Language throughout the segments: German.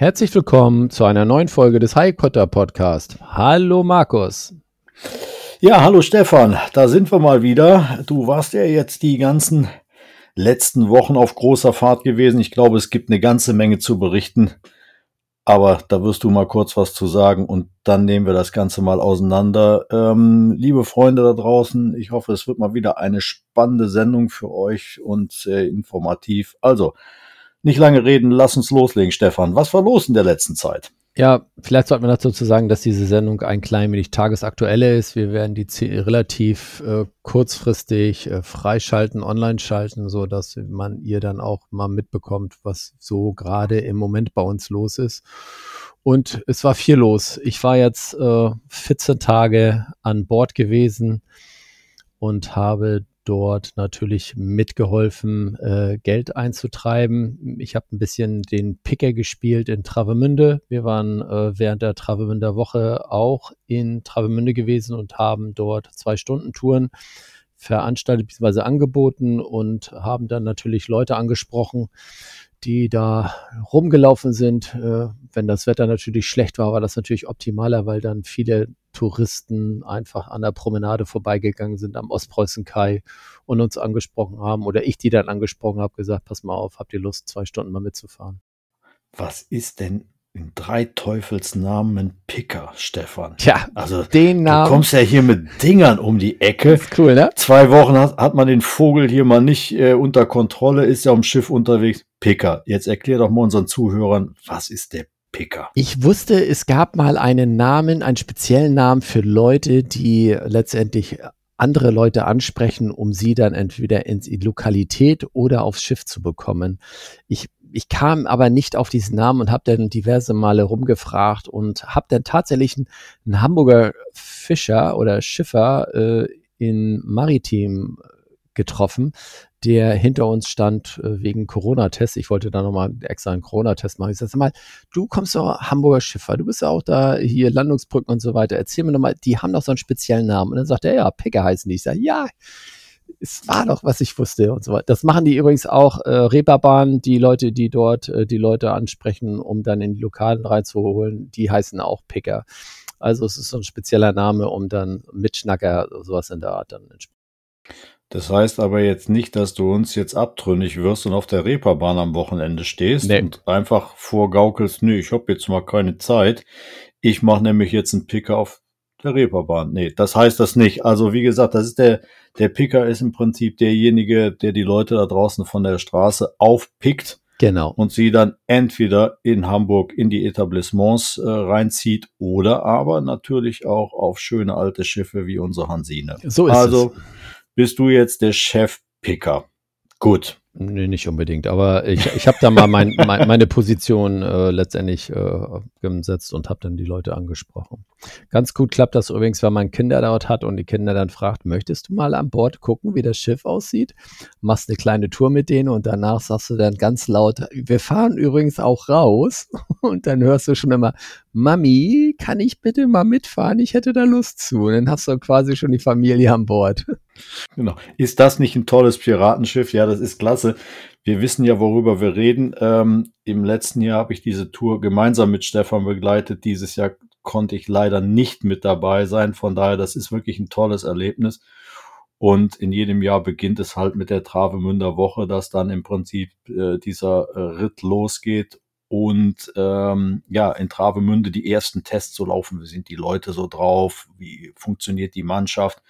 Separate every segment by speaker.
Speaker 1: Herzlich willkommen zu einer neuen Folge des Highcotter Podcast. Hallo Markus.
Speaker 2: Ja, hallo Stefan, da sind wir mal wieder. Du warst ja jetzt die ganzen letzten Wochen auf großer Fahrt gewesen. Ich glaube, es gibt eine ganze Menge zu berichten. Aber da wirst du mal kurz was zu sagen und dann nehmen wir das Ganze mal auseinander. Ähm, liebe Freunde da draußen, ich hoffe, es wird mal wieder eine spannende Sendung für euch und äh, informativ. Also, nicht lange reden, lass uns loslegen, Stefan. Was war los in der letzten Zeit?
Speaker 1: Ja, vielleicht sollte man dazu sagen, dass diese Sendung ein klein wenig tagesaktueller ist. Wir werden die relativ äh, kurzfristig äh, freischalten, online schalten, so dass man ihr dann auch mal mitbekommt, was so gerade im Moment bei uns los ist. Und es war viel los. Ich war jetzt äh, 14 Tage an Bord gewesen und habe dort natürlich mitgeholfen, äh, Geld einzutreiben. Ich habe ein bisschen den Picker gespielt in Travemünde. Wir waren äh, während der Travemünder Woche auch in Travemünde gewesen und haben dort zwei Stunden Touren veranstaltet bzw. angeboten und haben dann natürlich Leute angesprochen, die da rumgelaufen sind. Äh, wenn das Wetter natürlich schlecht war, war das natürlich optimaler, weil dann viele Touristen einfach an der Promenade vorbeigegangen sind am Ostpreußen-Kai und uns angesprochen haben oder ich die dann angesprochen habe, gesagt, pass mal auf, habt ihr Lust, zwei Stunden mal mitzufahren?
Speaker 2: Was ist denn in drei Teufelsnamen Picker, Stefan?
Speaker 1: Tja,
Speaker 2: also
Speaker 1: den Namen.
Speaker 2: Du kommst ja hier mit Dingern um die Ecke.
Speaker 1: Ist cool, ne?
Speaker 2: Zwei Wochen hat, hat man den Vogel hier mal nicht äh, unter Kontrolle, ist ja am Schiff unterwegs. Picker. Jetzt erklär doch mal unseren Zuhörern, was ist der Picker?
Speaker 1: Ich wusste, es gab mal einen Namen, einen speziellen Namen für Leute, die letztendlich andere Leute ansprechen, um sie dann entweder in die Lokalität oder aufs Schiff zu bekommen. Ich ich kam aber nicht auf diesen Namen und habe dann diverse Male rumgefragt und habe dann tatsächlich einen, einen, Hamburger Fischer oder Schiffer äh, in Maritim getroffen, der hinter uns stand äh, wegen Corona-Test. Ich wollte da nochmal extra einen Corona-Test machen. Ich sag mal, du kommst doch Hamburger Schiffer, du bist ja auch da hier Landungsbrücken und so weiter. Erzähl mir nochmal, die haben doch so einen speziellen Namen. Und dann sagt er, ja, Picker heißen die. Ich sage, ja, es war doch, was ich wusste und so weiter. Das machen die übrigens auch äh, Reeperbahn, die Leute, die dort äh, die Leute ansprechen, um dann in die Lokalen reinzuholen, die heißen auch Picker. Also es ist so ein spezieller Name, um dann Mitschnacker, sowas in der Art dann entsprechend.
Speaker 2: Das heißt aber jetzt nicht, dass du uns jetzt abtrünnig wirst und auf der Reeperbahn am Wochenende stehst nee. und einfach vorgaukelst, nö, ich hab jetzt mal keine Zeit. Ich mache nämlich jetzt einen Picker auf der Reeperbahn. Nee, das heißt das nicht. Also wie gesagt, das ist der, der Picker ist im Prinzip derjenige, der die Leute da draußen von der Straße aufpickt.
Speaker 1: Genau.
Speaker 2: Und sie dann entweder in Hamburg in die Etablissements äh, reinzieht oder aber natürlich auch auf schöne alte Schiffe wie unsere Hansine.
Speaker 1: So ist
Speaker 2: also
Speaker 1: es.
Speaker 2: Bist du jetzt der Chefpicker. Gut.
Speaker 1: Nee, nicht unbedingt. Aber ich, ich habe da mal mein, mein, meine Position äh, letztendlich äh, gesetzt und habe dann die Leute angesprochen. Ganz gut klappt das übrigens, wenn man Kinder dort hat und die Kinder dann fragt, möchtest du mal an Bord gucken, wie das Schiff aussieht? Machst eine kleine Tour mit denen und danach sagst du dann ganz laut, wir fahren übrigens auch raus. Und dann hörst du schon immer, Mami, kann ich bitte mal mitfahren? Ich hätte da Lust zu. Und dann hast du quasi schon die Familie an Bord.
Speaker 2: Genau. Ist das nicht ein tolles Piratenschiff? Ja, das ist klasse. Wir wissen ja, worüber wir reden. Ähm, Im letzten Jahr habe ich diese Tour gemeinsam mit Stefan begleitet. Dieses Jahr konnte ich leider nicht mit dabei sein. Von daher, das ist wirklich ein tolles Erlebnis. Und in jedem Jahr beginnt es halt mit der Travemünder Woche, dass dann im Prinzip äh, dieser äh, Ritt losgeht und ähm, ja, in Travemünde die ersten Tests so laufen. Wie sind die Leute so drauf? Wie funktioniert die Mannschaft?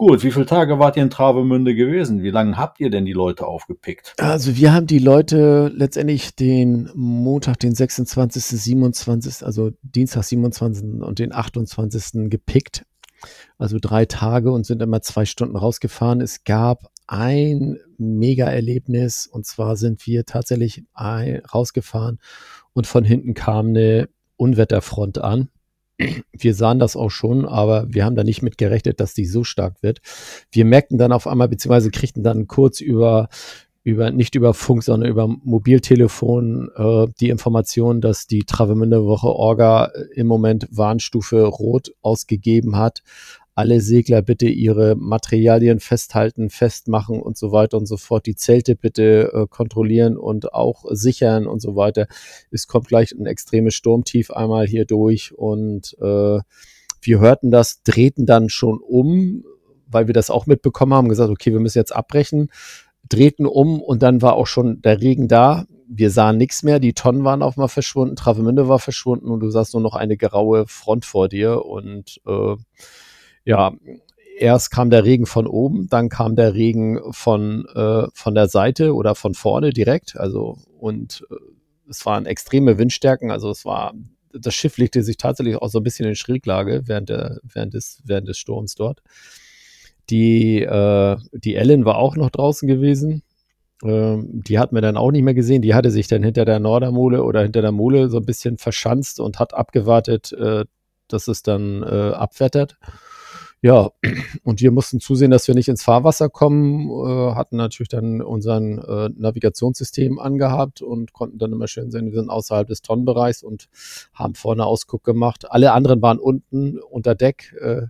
Speaker 2: Gut, wie viele Tage wart ihr in Travemünde gewesen? Wie lange habt ihr denn die Leute aufgepickt?
Speaker 1: Also wir haben die Leute letztendlich den Montag, den 26., 27., also Dienstag, 27. und den 28. gepickt. Also drei Tage und sind immer zwei Stunden rausgefahren. Es gab ein Mega-Erlebnis und zwar sind wir tatsächlich rausgefahren und von hinten kam eine Unwetterfront an. Wir sahen das auch schon, aber wir haben da nicht mit gerechnet, dass die so stark wird. Wir merkten dann auf einmal, beziehungsweise kriegten dann kurz über, über nicht über Funk, sondern über Mobiltelefon äh, die Information, dass die Travemünde Woche Orga im Moment Warnstufe Rot ausgegeben hat alle Segler bitte ihre Materialien festhalten, festmachen und so weiter und so fort, die Zelte bitte äh, kontrollieren und auch sichern und so weiter. Es kommt gleich ein extremes Sturmtief einmal hier durch und äh, wir hörten das, drehten dann schon um, weil wir das auch mitbekommen haben, gesagt, okay, wir müssen jetzt abbrechen, drehten um und dann war auch schon der Regen da. Wir sahen nichts mehr, die Tonnen waren auf mal verschwunden, Travemünde war verschwunden und du sahst nur noch eine graue Front vor dir und äh, ja, erst kam der Regen von oben, dann kam der Regen von, äh, von der Seite oder von vorne direkt. Also, und äh, es waren extreme Windstärken. Also, es war, das Schiff legte sich tatsächlich auch so ein bisschen in Schräglage während, der, während, des, während des Sturms dort. Die, äh, die Ellen war auch noch draußen gewesen. Ähm, die hat man dann auch nicht mehr gesehen. Die hatte sich dann hinter der Nordermole oder hinter der Mole so ein bisschen verschanzt und hat abgewartet, äh, dass es dann äh, abwettert. Ja, und wir mussten zusehen, dass wir nicht ins Fahrwasser kommen, äh, hatten natürlich dann unseren äh, Navigationssystem angehabt und konnten dann immer schön sehen, wir sind außerhalb des Tonnenbereichs und haben vorne Ausguck gemacht. Alle anderen waren unten unter Deck. Äh,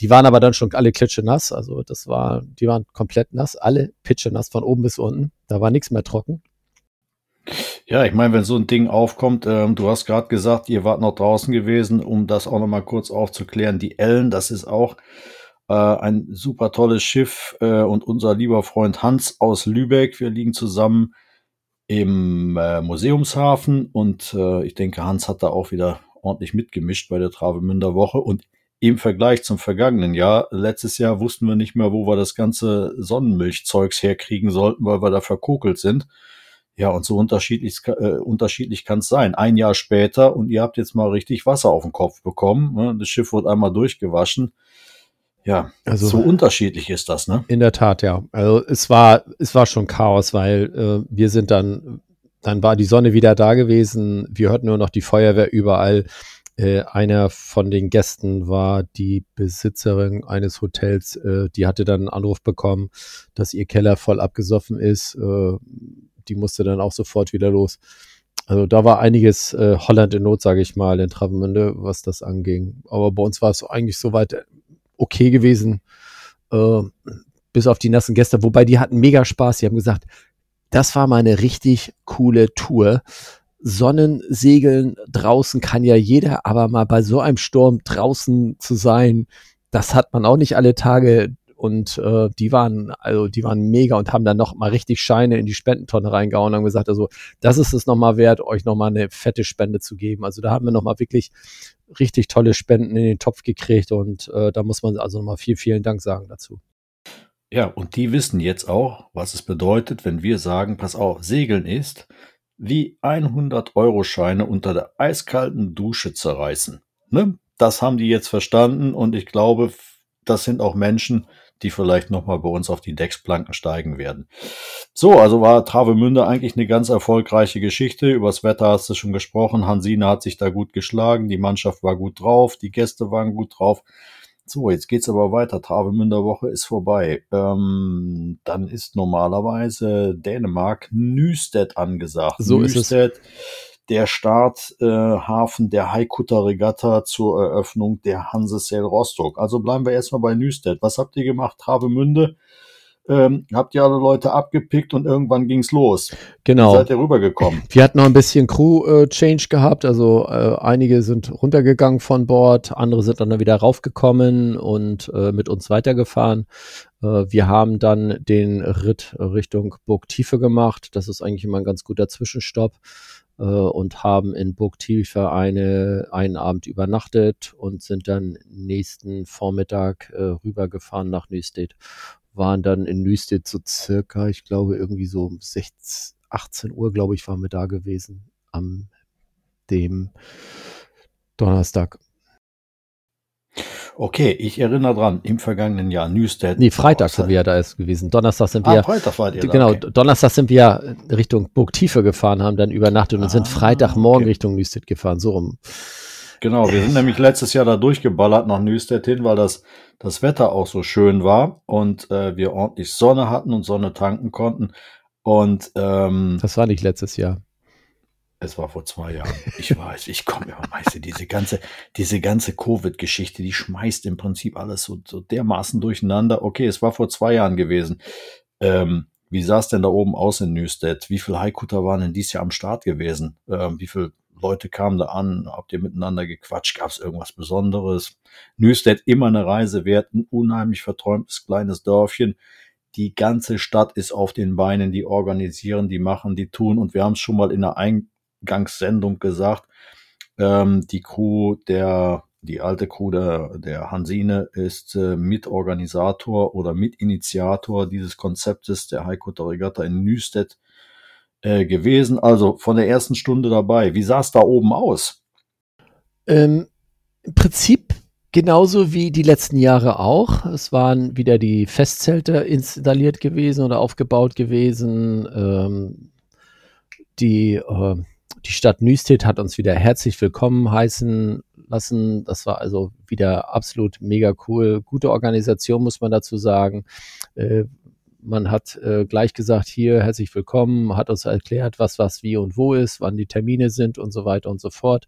Speaker 1: die waren aber dann schon alle klitschenass, also das war, die waren komplett nass, alle pitschenass von oben bis unten. Da war nichts mehr trocken.
Speaker 2: Ja, ich meine, wenn so ein Ding aufkommt, ähm, du hast gerade gesagt, ihr wart noch draußen gewesen, um das auch noch mal kurz aufzuklären. Die Ellen, das ist auch äh, ein super tolles Schiff äh, und unser lieber Freund Hans aus Lübeck. Wir liegen zusammen im äh, Museumshafen und äh, ich denke, Hans hat da auch wieder ordentlich mitgemischt bei der Travemünder Woche und im Vergleich zum vergangenen Jahr, letztes Jahr wussten wir nicht mehr, wo wir das ganze Sonnenmilchzeugs herkriegen sollten, weil wir da verkokelt sind. Ja, und so unterschiedlich, äh, unterschiedlich kann es sein. Ein Jahr später und ihr habt jetzt mal richtig Wasser auf den Kopf bekommen. Ne? Das Schiff wird einmal durchgewaschen. Ja, also so unterschiedlich ist das, ne?
Speaker 1: In der Tat, ja. Also es war, es war schon Chaos, weil äh, wir sind dann, dann war die Sonne wieder da gewesen. Wir hörten nur noch die Feuerwehr überall. Äh, einer von den Gästen war die Besitzerin eines Hotels, äh, die hatte dann einen Anruf bekommen, dass ihr Keller voll abgesoffen ist. Die musste dann auch sofort wieder los. Also da war einiges äh, Holland in Not, sage ich mal, in Travemünde, was das anging. Aber bei uns war es eigentlich soweit äh, okay gewesen, äh, bis auf die nassen Gäste. Wobei die hatten mega Spaß. Die haben gesagt, das war mal eine richtig coole Tour. Sonnensegeln draußen kann ja jeder, aber mal bei so einem Sturm draußen zu sein, das hat man auch nicht alle Tage und äh, die waren, also die waren mega und haben dann noch mal richtig Scheine in die Spendentonne reingehauen und haben gesagt, also das ist es nochmal wert, euch nochmal eine fette Spende zu geben. Also da haben wir nochmal wirklich richtig tolle Spenden in den Topf gekriegt und äh, da muss man also nochmal viel, vielen Dank sagen dazu.
Speaker 2: Ja, und die wissen jetzt auch, was es bedeutet, wenn wir sagen, pass auf, Segeln ist wie 100-Euro-Scheine unter der eiskalten Dusche zerreißen. Ne? Das haben die jetzt verstanden und ich glaube, das sind auch Menschen, die vielleicht nochmal bei uns auf die Decksplanken steigen werden. So, also war Travemünde eigentlich eine ganz erfolgreiche Geschichte. Übers Wetter hast du schon gesprochen. Hansine hat sich da gut geschlagen. Die Mannschaft war gut drauf. Die Gäste waren gut drauf. So, jetzt geht's aber weiter. Travemünder Woche ist vorbei. Ähm, dann ist normalerweise Dänemark Nüstedt angesagt.
Speaker 1: So Nüstedt, ist es
Speaker 2: der Starthafen äh, der Haikutter Regatta zur Eröffnung der Hansesail Rostock. Also bleiben wir erstmal bei Nüstedt. Was habt ihr gemacht? Travemünde? Ähm, habt ihr alle Leute abgepickt und irgendwann ging's los.
Speaker 1: Genau.
Speaker 2: Wie seid ihr rübergekommen?
Speaker 1: Wir hatten noch ein bisschen Crew-Change äh, gehabt, also äh, einige sind runtergegangen von Bord, andere sind dann wieder raufgekommen und äh, mit uns weitergefahren. Äh, wir haben dann den Ritt Richtung Burg Tiefe gemacht. Das ist eigentlich immer ein ganz guter Zwischenstopp äh, und haben in Burg Tiefe eine, einen Abend übernachtet und sind dann nächsten Vormittag äh, rübergefahren nach Nüstedt. Waren dann in Nüstedt so circa, ich glaube, irgendwie so um 16, 18 Uhr, glaube ich, waren wir da gewesen am dem Donnerstag.
Speaker 2: Okay, ich erinnere dran, im vergangenen Jahr Newstead.
Speaker 1: Nee, Freitag sind wir ja da erst gewesen. Donnerstag sind wir.
Speaker 2: Ah, Freitag war ihr da,
Speaker 1: Genau,
Speaker 2: okay.
Speaker 1: Donnerstag sind wir Richtung Burgtiefe gefahren, haben dann übernachtet und sind
Speaker 2: Ah,
Speaker 1: Freitagmorgen
Speaker 2: okay.
Speaker 1: Richtung Nüstedt gefahren, so rum.
Speaker 2: Genau, wir sind nämlich letztes Jahr da durchgeballert nach Newstead hin, weil das, das Wetter auch so schön war und äh, wir ordentlich Sonne hatten und Sonne tanken konnten. Und ähm,
Speaker 1: Das war nicht letztes Jahr.
Speaker 2: Es war vor zwei Jahren. Ich weiß, ich komme ja, weißt du, diese ganze, diese ganze Covid-Geschichte, die schmeißt im Prinzip alles so, so dermaßen durcheinander. Okay, es war vor zwei Jahren gewesen. Ähm, wie sah es denn da oben aus in Newstead? Wie viele Haikutter waren denn dieses Jahr am Start gewesen? Ähm, wie viele Leute kamen da an? Habt ihr miteinander gequatscht? Gab es irgendwas Besonderes? Newstead immer eine Reise wert, ein unheimlich verträumtes kleines Dörfchen. Die ganze Stadt ist auf den Beinen, die organisieren, die machen, die tun. Und wir haben es schon mal in der Eingangssendung gesagt. Ähm, die Crew der, die alte Crew der, der Hansine ist äh, Mitorganisator oder Mitinitiator dieses Konzeptes der Haikutter Regatta in Nüstedt äh, gewesen. Also von der ersten Stunde dabei. Wie sah es da oben aus?
Speaker 1: Ähm, Im Prinzip genauso wie die letzten Jahre auch. Es waren wieder die Festzelte installiert gewesen oder aufgebaut gewesen. Ähm, die, äh, die Stadt Nüstedt hat uns wieder herzlich willkommen heißen lassen. Das war also wieder absolut mega cool. Gute Organisation, muss man dazu sagen. Äh, man hat äh, gleich gesagt, hier herzlich willkommen, hat uns erklärt, was was wie und wo ist, wann die Termine sind und so weiter und so fort.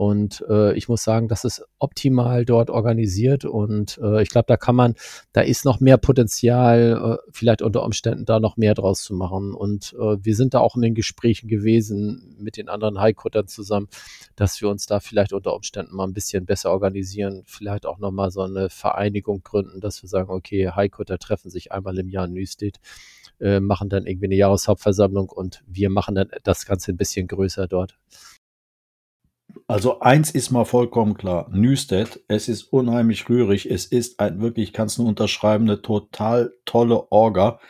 Speaker 1: Und äh, ich muss sagen, das ist optimal dort organisiert und äh, ich glaube, da kann man, da ist noch mehr Potenzial, äh, vielleicht unter Umständen da noch mehr draus zu machen. Und äh, wir sind da auch in den Gesprächen gewesen mit den anderen Highcuttern zusammen, dass wir uns da vielleicht unter Umständen mal ein bisschen besser organisieren, vielleicht auch nochmal so eine Vereinigung gründen, dass wir sagen, okay, Highcutter treffen sich einmal im Jahr in Nüstedt, äh, machen dann irgendwie eine Jahreshauptversammlung und wir machen dann das Ganze ein bisschen größer dort.
Speaker 2: Also eins ist mal vollkommen klar. Newstead, es ist unheimlich rührig. Es ist ein wirklich, kannst du unterschreiben, eine total tolle Orga.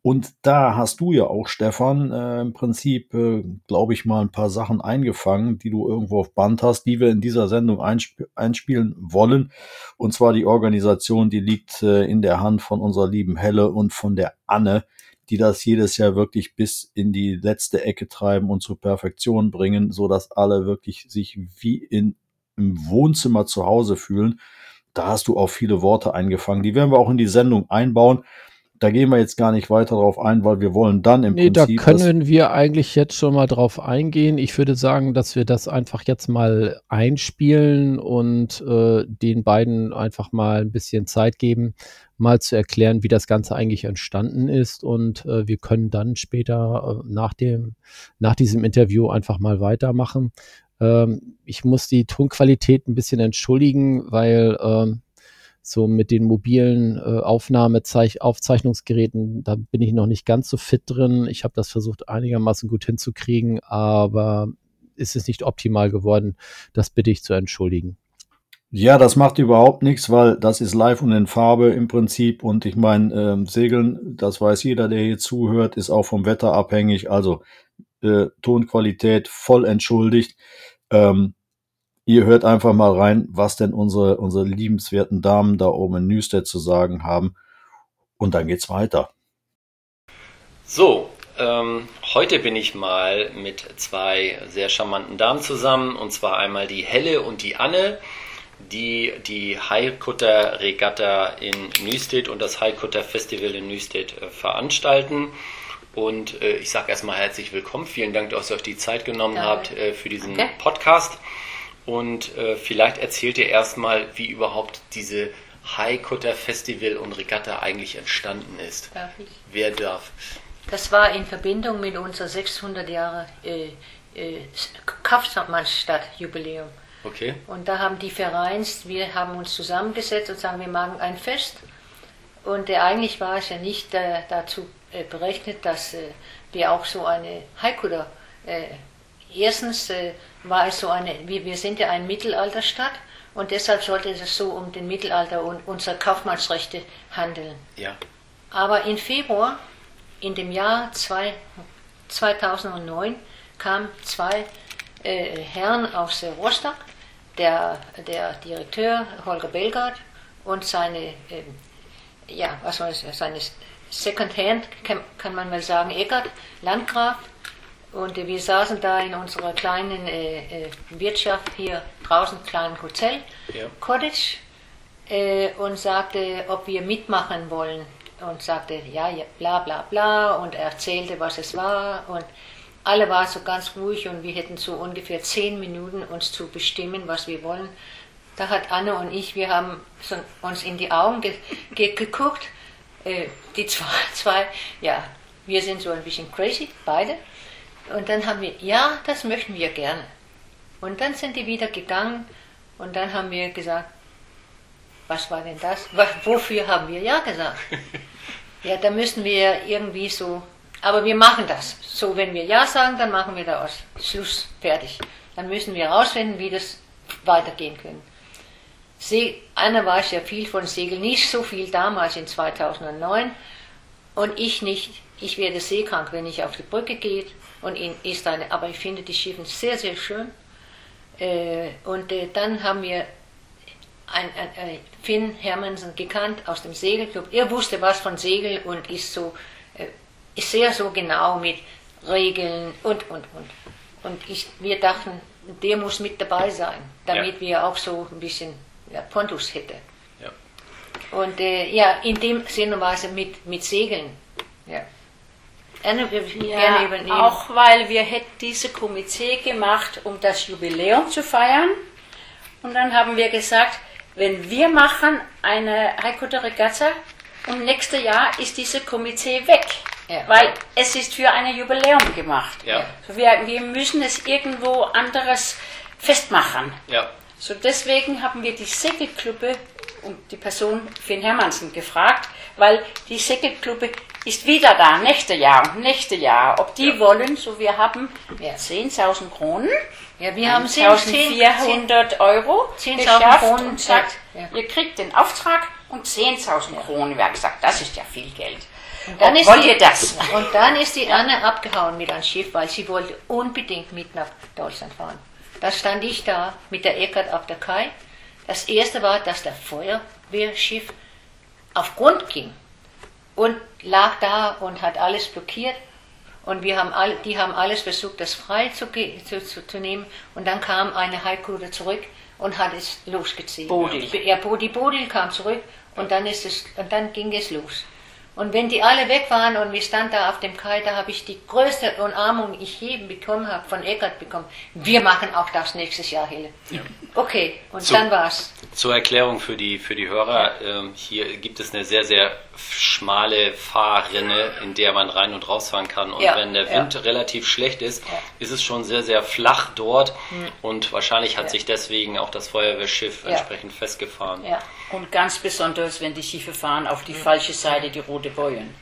Speaker 2: Und da hast du ja auch, Stefan, äh, im Prinzip, äh, glaube ich, mal ein paar Sachen eingefangen, die du irgendwo auf Band hast, die wir in dieser Sendung einsp einspielen wollen. Und zwar die Organisation, die liegt äh, in der Hand von unserer lieben Helle und von der Anne die das jedes Jahr wirklich bis in die letzte Ecke treiben und zur Perfektion bringen, so dass alle wirklich sich wie in, im Wohnzimmer zu Hause fühlen. Da hast du auch viele Worte eingefangen. Die werden wir auch in die Sendung einbauen. Da gehen wir jetzt gar nicht weiter drauf ein, weil wir wollen dann im
Speaker 1: nee,
Speaker 2: Prinzip.
Speaker 1: da können wir eigentlich jetzt schon mal drauf eingehen. Ich würde sagen, dass wir das einfach jetzt mal einspielen und äh, den beiden einfach mal ein bisschen Zeit geben, mal zu erklären, wie das Ganze eigentlich entstanden ist. Und äh, wir können dann später äh, nach dem, nach diesem Interview einfach mal weitermachen. Ähm, ich muss die Tonqualität ein bisschen entschuldigen, weil ähm, so mit den mobilen äh, Aufnahmezeich Aufzeichnungsgeräten, da bin ich noch nicht ganz so fit drin. Ich habe das versucht einigermaßen gut hinzukriegen, aber ist es nicht optimal geworden. Das bitte ich zu entschuldigen.
Speaker 2: Ja, das macht überhaupt nichts, weil das ist live und in Farbe im Prinzip. Und ich meine, ähm, Segeln, das weiß jeder, der hier zuhört, ist auch vom Wetter abhängig. Also äh, Tonqualität voll entschuldigt. Ähm, ihr hört einfach mal rein, was denn unsere, unsere liebenswerten Damen da oben in Newstead zu sagen haben. Und dann geht's weiter.
Speaker 3: So, ähm, heute bin ich mal mit zwei sehr charmanten Damen zusammen. Und zwar einmal die Helle und die Anne die die Highcutter Regatta in Nüstedt und das Highcutter Festival in Nüstedt äh, veranstalten. Und äh, ich sage erstmal herzlich willkommen. Vielen Dank, dass ihr euch die Zeit genommen
Speaker 4: Danke.
Speaker 3: habt äh, für diesen
Speaker 4: Danke.
Speaker 3: Podcast. Und äh, vielleicht erzählt ihr erstmal, wie überhaupt diese Highcutter Festival und Regatta eigentlich entstanden ist.
Speaker 4: Darf ich?
Speaker 3: Wer darf?
Speaker 4: Das war in Verbindung mit unser 600 Jahre äh, äh, Kaufmannsstadt-Jubiläum.
Speaker 3: Okay.
Speaker 4: Und da haben die Vereins, wir haben uns zusammengesetzt und sagen, wir machen ein Fest. Und äh, eigentlich war es ja nicht äh, dazu äh, berechnet, dass äh, wir auch so eine Haikuda, äh, erstens äh, war es so eine, wir, sind ja eine Mittelalterstadt und deshalb sollte es so um den Mittelalter und unsere Kaufmannsrechte handeln.
Speaker 3: Ja.
Speaker 4: Aber im Februar, in dem Jahr zwei, 2009, kamen zwei äh, Herren aus äh, Rostock, der, der Direktor Holger Belgard und seine, ähm, ja, was soll ich seine Second Hand, kann, kann man mal sagen, Eckert, Landgraf. Und äh, wir saßen da in unserer kleinen äh, äh, Wirtschaft hier draußen, kleinen Hotel,
Speaker 3: Ja.
Speaker 4: Cottage, äh, und sagte, ob wir mitmachen wollen. Und sagte, ja, ja, bla bla bla, und er erzählte, was es war. Und alle waren so ganz ruhig und wir hätten so ungefähr zehn Minuten uns zu bestimmen, was wir wollen. Da hat Anne und ich, wir haben so uns in die Augen ge ge geguckt. Äh, die zwei, zwei, ja, wir sind so ein bisschen crazy, beide. Und dann haben wir, ja, das möchten wir gerne. Und dann sind die wieder gegangen und dann haben wir gesagt, was war denn das? Wofür haben wir ja gesagt? Ja, da müssen wir irgendwie so, aber wir machen das. So, wenn wir ja sagen, dann machen wir da aus. Schluss, fertig. Dann müssen wir herausfinden, wie das weitergehen können. See, Anna weiß ja viel von Segeln, nicht so viel damals in 2009 und ich nicht. Ich werde seekrank, wenn ich auf die Brücke gehe und in ist eine, aber ich finde die Schiffe sehr, sehr schön. Äh, und äh, dann haben wir ein, ein, ein Finn Hermansen gekannt aus dem Segelclub. Er wusste was von Segel und ist so äh, ist sehr so genau mit Regeln und und und. Und ich, wir dachten, der muss mit dabei sein, damit
Speaker 3: Ja.
Speaker 4: wir auch so ein bisschen ja, Pontus hätte.
Speaker 3: Ja.
Speaker 4: Und äh, ja, in dem Sinne war es mit, mit Segeln. Ja. Anne, wir gerne
Speaker 5: Ja,
Speaker 4: übernehmen.
Speaker 5: auch weil wir hätten diese Komitee gemacht, um das Jubiläum zu feiern. Und dann haben wir gesagt, wenn wir machen eine Heiko de Regatta und nächstes Jahr ist diese Komitee weg.
Speaker 4: Ja.
Speaker 5: Weil es ist für ein Jubiläum gemacht.
Speaker 3: Ja.
Speaker 5: So wir, wir müssen es irgendwo anderes festmachen.
Speaker 3: Ja.
Speaker 5: So deswegen haben wir die Segelgruppe und die Person Finn Hermansen gefragt, weil die Segelgruppe ist wieder da, nächste Jahr und nächste Jahr. Ob die wollen, so wir haben
Speaker 4: Ja.
Speaker 5: 10.000 Kronen,
Speaker 4: ja, wir haben 10, 10,
Speaker 5: 1.400 Euro
Speaker 4: 10.000
Speaker 5: geschafft
Speaker 4: Kronen,
Speaker 5: und sagt,
Speaker 4: ja.
Speaker 5: ihr kriegt den Auftrag und 10.000 Kronen. Wir haben gesagt, das ist ja viel Geld.
Speaker 4: Dann
Speaker 5: Ob wollt
Speaker 4: die,
Speaker 5: ihr das?
Speaker 4: Und dann ist die Anne abgehauen mit einem Schiff, weil sie wollte unbedingt mit nach Deutschland fahren. Da stand ich da mit der Eckert auf der Kai. Das erste war, dass der Feuerwehrschiff auf Grund ging und lag da und hat alles blockiert. Und wir haben all, die haben alles versucht, das frei zu, zu, zu, zu nehmen. Und dann kam eine Heikude zurück und hat es losgezogen.
Speaker 5: Bodil.
Speaker 4: Ja, die Bodil kam zurück und dann, ist es, und dann ging es los. Und wenn die alle weg waren und wir standen da auf dem Kai, da habe ich die größte Umarmung, die ich je bekommen habe, von Eckert bekommen. Wir machen auch das nächstes Jahr, Hille. Okay, und
Speaker 3: So.
Speaker 4: dann war's.
Speaker 3: Zur Erklärung für die, für die Hörer, ähm, hier gibt es eine sehr, sehr schmale Fahrrinne, in der man rein und rausfahren kann. Und
Speaker 4: Ja,
Speaker 3: wenn der
Speaker 4: ja.
Speaker 3: Wind relativ schlecht ist,
Speaker 4: Ja.
Speaker 3: Ist es schon sehr, sehr flach dort. Und wahrscheinlich hat sich deswegen auch das Feuerwehrschiff
Speaker 4: Ja.
Speaker 3: entsprechend festgefahren.
Speaker 4: Ja.
Speaker 5: Und ganz besonders, wenn die Schiffe fahren auf die falsche Seite, die rote Bojen.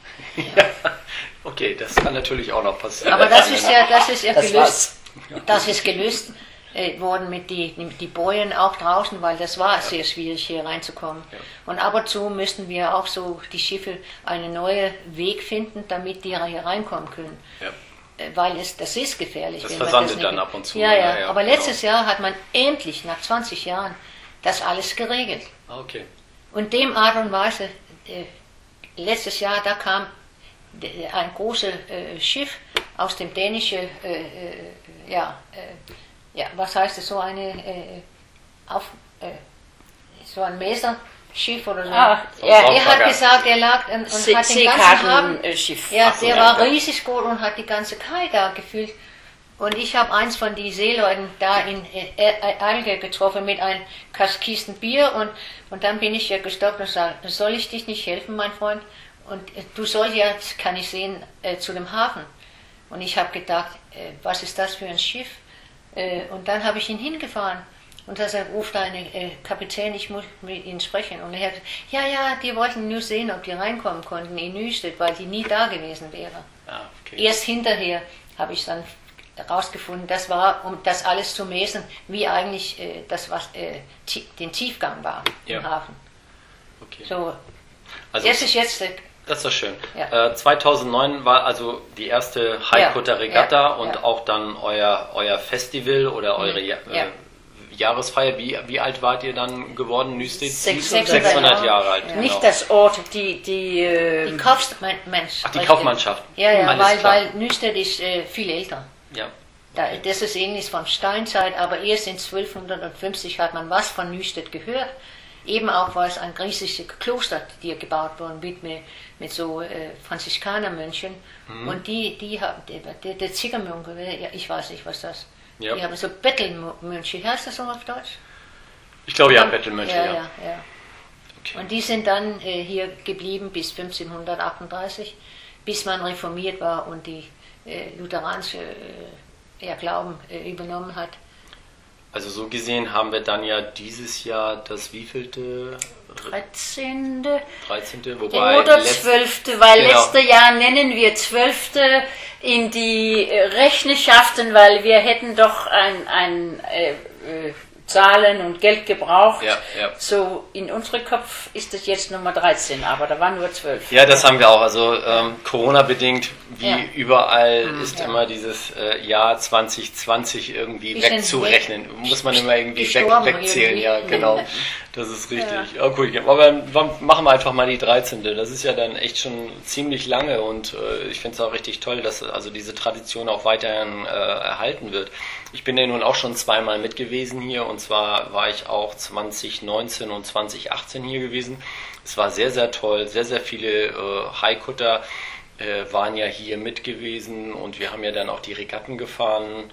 Speaker 3: Okay, das kann natürlich auch noch passieren.
Speaker 4: Aber das ist ja, das ist ja
Speaker 5: Das
Speaker 4: gelöst. Das ist gelöst äh, worden mit die, mit die Bojen auch draußen, weil das war sehr schwierig hier reinzukommen. Und ab und zu müssten wir auch so die Schiffe einen neuen Weg finden, damit die hier reinkommen können.
Speaker 3: Ja.
Speaker 4: Äh, Weil es, das ist gefährlich.
Speaker 3: Das versandet
Speaker 4: nicht-
Speaker 3: dann ab und zu,
Speaker 4: Ja, ja.
Speaker 3: ja, ja,
Speaker 4: Aber
Speaker 3: genau.
Speaker 4: letztes Jahr hat man endlich, nach 20 Jahren, das alles geregelt.
Speaker 3: Okay.
Speaker 4: Und dem Art und Weise, äh, letztes Jahr, da kam d- ein großes äh, Schiff aus dem dänischen, äh, äh, ja, äh, ja, was heißt es, so eine, äh, auf, äh, so ein Meserschiff oder so.
Speaker 5: Ah, ja,
Speaker 4: er hat gesagt, er lag und, und
Speaker 5: See
Speaker 4: hat den ganzen Hafen,
Speaker 5: Seekartenschiff.
Speaker 4: ja, der war riesig groß und hat die ganze Kai da gefüllt. Und ich habe eins von den Seeleuten da in äh, Alge getroffen mit einem Kisten Bier und, und dann bin ich ja gestoppt und sagte, soll ich dich nicht helfen, mein Freund? Und äh, du sollst ja, das kann ich sehen, äh, zu dem Hafen. Und ich habe gedacht, äh, was ist das für ein Schiff? Äh, und dann habe ich ihn hingefahren. Und da ruft eine äh, Kapitän, ich muss mit Ihnen sprechen. Und er hat gesagt, ja, ja, die wollten nur sehen, ob die reinkommen konnten in Nüstedt, weil die nie da gewesen wäre.
Speaker 3: Ah, okay.
Speaker 4: Erst hinterher habe ich dann herausgefunden, das war, um das alles zu messen, wie eigentlich äh, das, was äh, den Tiefgang war
Speaker 3: Ja.
Speaker 4: im Hafen.
Speaker 3: okay.
Speaker 4: So,
Speaker 3: Also,
Speaker 4: das ist jetzt, äh,
Speaker 3: Das ist doch schön.
Speaker 4: Ja.
Speaker 3: Äh, 2009 war also die erste Highcutter
Speaker 4: Ja,
Speaker 3: Regatta
Speaker 4: ja,
Speaker 3: und
Speaker 4: ja.
Speaker 3: auch dann euer, euer Festival oder eure ja.
Speaker 4: ja.
Speaker 3: Äh, Jahresfeier, wie, wie alt wart ihr dann geworden, Nüstedt?
Speaker 5: 600
Speaker 3: 600 Jahre alt. genau.
Speaker 5: Nicht das Ort, die, die, äh,
Speaker 4: Die Kaufmannschaft.
Speaker 3: Ach, die Kaufmannschaft.
Speaker 4: Ja, ja,
Speaker 3: Alles
Speaker 4: weil,
Speaker 3: klar.
Speaker 4: weil Nüstedt ist äh, viel älter.
Speaker 3: Ja.
Speaker 4: Da, das ist ähnlich von Steinzeit, aber erst in 1250 hat man was von Nüstedt gehört. Eben auch, weil es ein griechisches Kloster hier gebaut worden mit, mit, mit so äh, Franziskanermönchen.
Speaker 3: Mhm.
Speaker 4: Und die, die haben, der, der, Ziegermönche, ja, ich weiß nicht, was das
Speaker 3: Ja.
Speaker 4: Die haben so Bettelmönche, heißt das so auf Deutsch?
Speaker 3: Ich glaube ja, Bettelmönche,
Speaker 4: ja.
Speaker 3: ja.
Speaker 4: ja, ja.
Speaker 3: Okay.
Speaker 4: Und die sind dann äh, hier geblieben bis 1538, bis man reformiert war und die äh, lutheranische äh, ja, Glauben äh, übernommen hat.
Speaker 3: Also so gesehen haben wir dann ja dieses Jahr das wievielte?
Speaker 5: 13.
Speaker 3: 13. Wobei
Speaker 5: Oder
Speaker 3: letzt-
Speaker 5: 12. Weil
Speaker 3: Genau.
Speaker 5: letzte Jahr nennen wir 12. in die Rechenschaften, weil wir hätten doch ein, ein äh, äh, Zahlen und Geld gebraucht.
Speaker 3: Ja, ja.
Speaker 5: So in unserem Kopf ist es jetzt Nummer 13, aber da waren nur 12.
Speaker 3: Ja, das haben wir auch. Also ähm, Corona-bedingt, wie
Speaker 4: Ja.
Speaker 3: überall, ist immer dieses äh, Jahr 2020 irgendwie
Speaker 4: Bisschen
Speaker 3: wegzurechnen. Muss man immer irgendwie weg, wegzählen.
Speaker 4: irgendwie.
Speaker 3: Ja, genau. Das ist richtig. Ja. gut, aber machen wir einfach mal die 13. Das ist ja dann echt schon ziemlich lange und äh, ich finde es auch richtig toll, dass also diese Tradition auch weiterhin äh, erhalten wird. Ich bin ja nun auch schon zweimal mit gewesen hier und zwar war ich auch 2019 und 2018 hier gewesen. Es war sehr, sehr toll. Sehr, sehr viele äh, Haikutter äh, waren ja hier mit gewesen und wir haben ja dann auch die Regatten gefahren.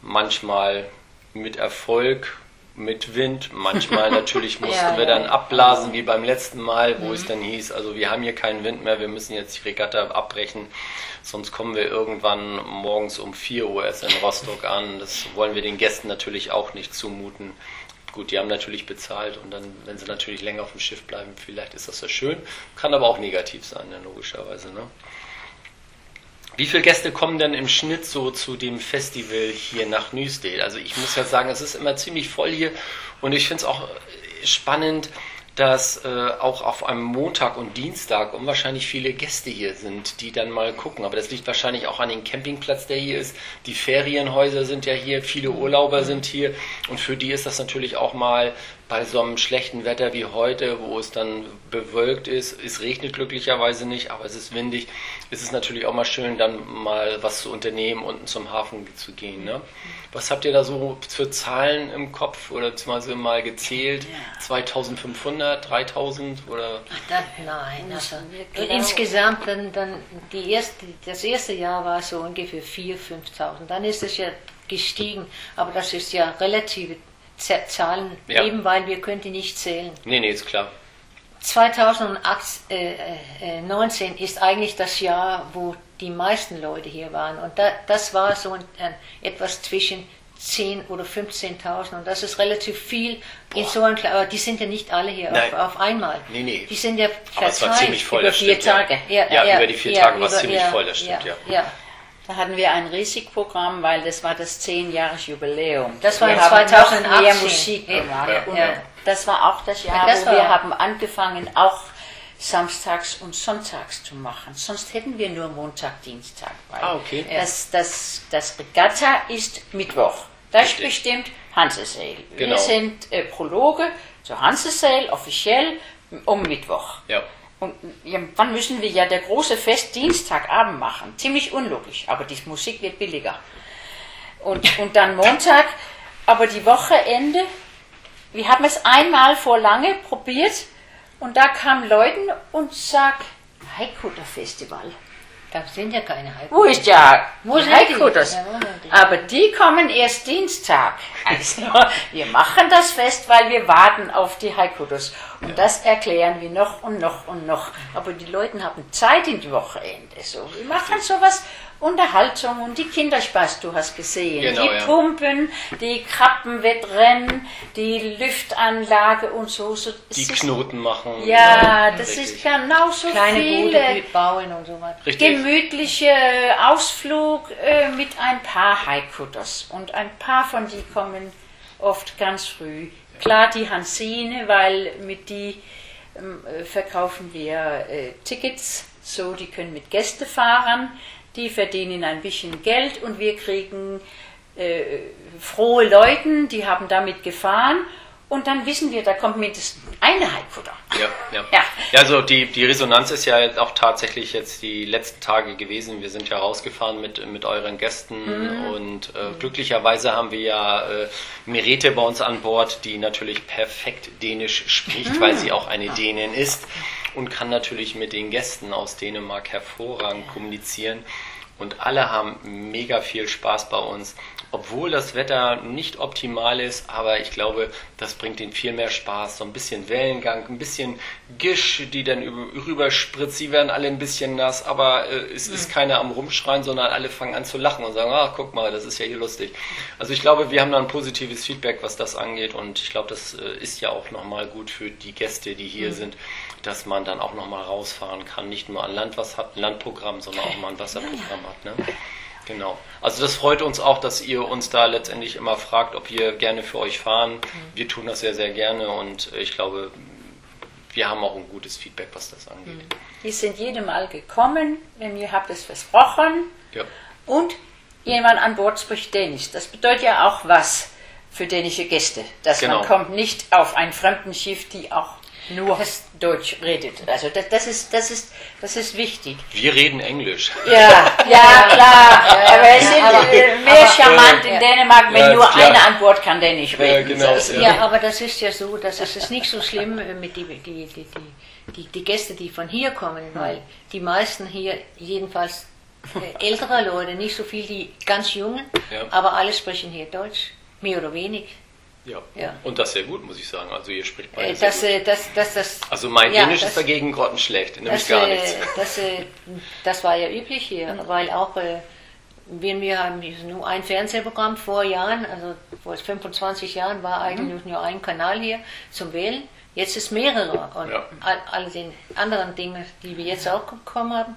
Speaker 3: Manchmal mit Erfolg, mit Wind. Manchmal natürlich mussten
Speaker 5: Ja,
Speaker 3: wir dann abblasen, wie beim letzten Mal, wo es dann hieß, also wir haben hier keinen Wind mehr, wir müssen jetzt die Regatta abbrechen. Sonst kommen wir irgendwann morgens um 4 Uhr erst in Rostock an. Das wollen wir den Gästen natürlich auch nicht zumuten. Gut, die haben natürlich bezahlt und dann, wenn sie natürlich länger auf dem Schiff bleiben, vielleicht ist das ja schön. Kann aber auch negativ sein, ja, logischerweise. Ne? Wie viele Gäste kommen denn im Schnitt so zu dem Festival hier nach Newsdale? Also ich muss ja sagen, es ist immer ziemlich voll hier und ich finde es auch äh, spannend, dass äh, auch auf einem Montag und Dienstag unwahrscheinlich viele Gäste hier sind, die dann mal gucken. Aber das liegt wahrscheinlich auch an dem Campingplatz, der hier ist. Die Ferienhäuser sind ja hier, viele Urlauber sind hier und für die ist das natürlich auch mal bei so einem schlechten Wetter wie heute, wo es dann bewölkt ist, es regnet glücklicherweise nicht, aber es ist windig, ist es natürlich auch mal schön, dann mal was zu unternehmen, unten zum Hafen zu gehen. Ne? Was habt ihr da so für Zahlen im Kopf oder beziehungsweise mal gezählt? 2500, 3000 oder?
Speaker 4: Da, nein, also
Speaker 5: Genau.
Speaker 4: insgesamt dann, dann die erste, das erste Jahr war so ungefähr 4.000, 5.000. Dann ist es ja gestiegen, aber das ist ja relative Zahlen,
Speaker 3: Ja.
Speaker 4: eben weil wir können die nicht zählen.
Speaker 3: Nee, nee, ist klar.
Speaker 4: 2019 äh, äh, 19 ist eigentlich das Jahr, wo die meisten Leute hier waren. Und da, das war so ein, ein, etwas zwischen 10 oder 15.000. Und das ist relativ viel in so einem Aber die sind ja nicht alle hier auf, auf einmal.
Speaker 3: Nee, nee.
Speaker 4: Die sind ja
Speaker 3: Aber es war
Speaker 4: verteilt.
Speaker 3: ziemlich voll,
Speaker 5: über
Speaker 3: das
Speaker 5: vier
Speaker 3: stimmt. ja.
Speaker 5: Tage.
Speaker 3: Ja, über die vier Tage war es ziemlich voll, das stimmt, ja.
Speaker 5: Da hatten wir ein Risikprogramm, weil das war das 10-Jahres-Jubiläum.
Speaker 4: Das war
Speaker 5: wir
Speaker 4: in
Speaker 5: haben noch
Speaker 4: 2018.
Speaker 5: mehr Musik gemacht.
Speaker 3: ja, ja.
Speaker 5: das war auch das Jahr,
Speaker 4: Ja, das
Speaker 5: wo wir haben angefangen, auch samstags und sonntags zu machen. Sonst hätten wir nur Montag, Dienstag.
Speaker 3: Ah, okay.
Speaker 5: Das, das, das Regatta ist Mittwoch. Das
Speaker 3: Richtig.
Speaker 5: bestimmt Hansesale.
Speaker 3: Genau.
Speaker 5: Wir sind äh, Prologe zur Hansesale, offiziell um Mittwoch.
Speaker 3: Ja.
Speaker 5: Und wann müssen wir ja der große Fest Dienstagabend machen? Ziemlich unlogisch, aber die Musik wird billiger. Und, und dann Montag, aber die Wochenende, wir haben es einmal vor lange probiert und da kamen Leute und sagt, Haikutter Festival.
Speaker 4: Da sind ja keine Heiko.
Speaker 5: Wo ist ja
Speaker 4: Wo sind die? Ja, die?
Speaker 5: Aber die kommen erst Dienstag. Also, wir machen das Fest, weil wir warten auf die Haikutters. Und das erklären wir noch und noch und noch. Aber die Leute haben Zeit in die Wochenende. So, wir machen sowas Unterhaltung und die Kinderspaß, du hast gesehen.
Speaker 3: Genau,
Speaker 5: die
Speaker 3: ja.
Speaker 5: Pumpen, die Krabbenwettrennen, die Lüftanlage und so. so
Speaker 3: Die
Speaker 5: ist-
Speaker 3: Knoten machen.
Speaker 5: Ja, das
Speaker 3: Richtig.
Speaker 5: ist genauso
Speaker 4: Kleine
Speaker 5: viele
Speaker 4: Boote bauen und so was.
Speaker 3: Richtig.
Speaker 5: gemütliche Ausflug äh, mit ein paar Haikutters. Und ein paar von die kommen oft ganz früh. Klar, die Hansine, weil mit die ähm, äh, verkaufen wir äh, Tickets, so die können mit Gäste fahren. Die verdienen ein bisschen Geld und wir kriegen äh, frohe Leute, die haben damit gefahren. Und dann wissen wir, da kommt mindestens eine Haikutter.
Speaker 3: Ja, ja.
Speaker 5: Ja.
Speaker 3: ja, also die, die Resonanz ist ja jetzt auch tatsächlich jetzt die letzten Tage gewesen. Wir sind ja rausgefahren mit, mit euren Gästen und äh, glücklicherweise haben wir ja äh, Merete bei uns an Bord, die natürlich perfekt Dänisch spricht, weil sie auch eine Dänin ist und kann natürlich mit den Gästen aus Dänemark hervorragend kommunizieren. Und alle haben mega viel Spaß bei uns, obwohl das Wetter nicht optimal ist, aber ich glaube, das bringt ihnen viel mehr Spaß. So ein bisschen Wellengang, ein bisschen Gisch, die dann über- rüberspritzt. Sie werden alle ein bisschen nass, aber äh, es ist keiner am Rumschreien, sondern alle fangen an zu lachen und sagen, ach, guck mal, das ist ja hier lustig. Also ich glaube, wir haben da ein positives Feedback, was das angeht und ich glaube, das äh, ist ja auch nochmal gut für die Gäste, die hier sind, dass man dann auch nochmal rausfahren kann. Nicht nur ein Landprogramm, sondern auch mal ein Wasserprogramm hat. Ne? Genau. Also das freut uns auch, dass ihr uns da letztendlich immer fragt, ob wir gerne für euch fahren. Wir tun das sehr, sehr gerne und äh, ich glaube, wir haben auch ein gutes Feedback, was das angeht.
Speaker 5: Die sind jedes Mal gekommen, wenn ihr habt es versprochen.
Speaker 3: Ja.
Speaker 5: Und jemand an Bord spricht Dänisch. Das bedeutet ja auch was für dänische Gäste, dass
Speaker 3: Genau.
Speaker 5: man kommt nicht auf ein fremden Schiff, die auch nur Deutsch redet. Also das, das ist das ist das ist wichtig.
Speaker 3: Wir reden Englisch.
Speaker 5: Ja, ja klar. aber es sind
Speaker 4: aber-
Speaker 5: mehr charmant in. Dänemark, wenn
Speaker 3: Ja,
Speaker 5: nur
Speaker 3: ist klar.
Speaker 5: einer an Bord kann Dänisch reden.
Speaker 3: genau,
Speaker 5: Das-
Speaker 3: ja.
Speaker 4: Ja, aber das ist ja so, dass es ist nicht so schlimm äh, mit die, die, die, die, die, die Gäste, die von hier kommen, weil die meisten hier, jedenfalls äh, ältere Leute, nicht so viel die ganz jungen,
Speaker 3: Ja.
Speaker 4: aber alle sprechen hier Deutsch, mehr oder wenig.
Speaker 3: Ja.
Speaker 4: Ja.
Speaker 3: Und das sehr gut, muss ich sagen. Also ihr spricht beide
Speaker 4: Äh,
Speaker 3: sehr
Speaker 4: Das,
Speaker 3: gut.
Speaker 4: äh, das, das, das,
Speaker 3: Also mein
Speaker 4: ja,
Speaker 3: Dänisch
Speaker 4: das-
Speaker 3: ist dagegen grottenschlecht, nämlich
Speaker 4: das,
Speaker 3: gar
Speaker 4: äh,
Speaker 3: nichts.
Speaker 4: Das, das war ja üblich hier, weil auch äh, wenn wir haben nur ein Fernsehprogramm vor Jahren, also vor 25 Jahren war eigentlich nur ein Kanal hier zum Wählen. Jetzt ist mehrere und
Speaker 3: Ja.
Speaker 4: all, alle den anderen Dinge, die wir jetzt auch bekommen haben.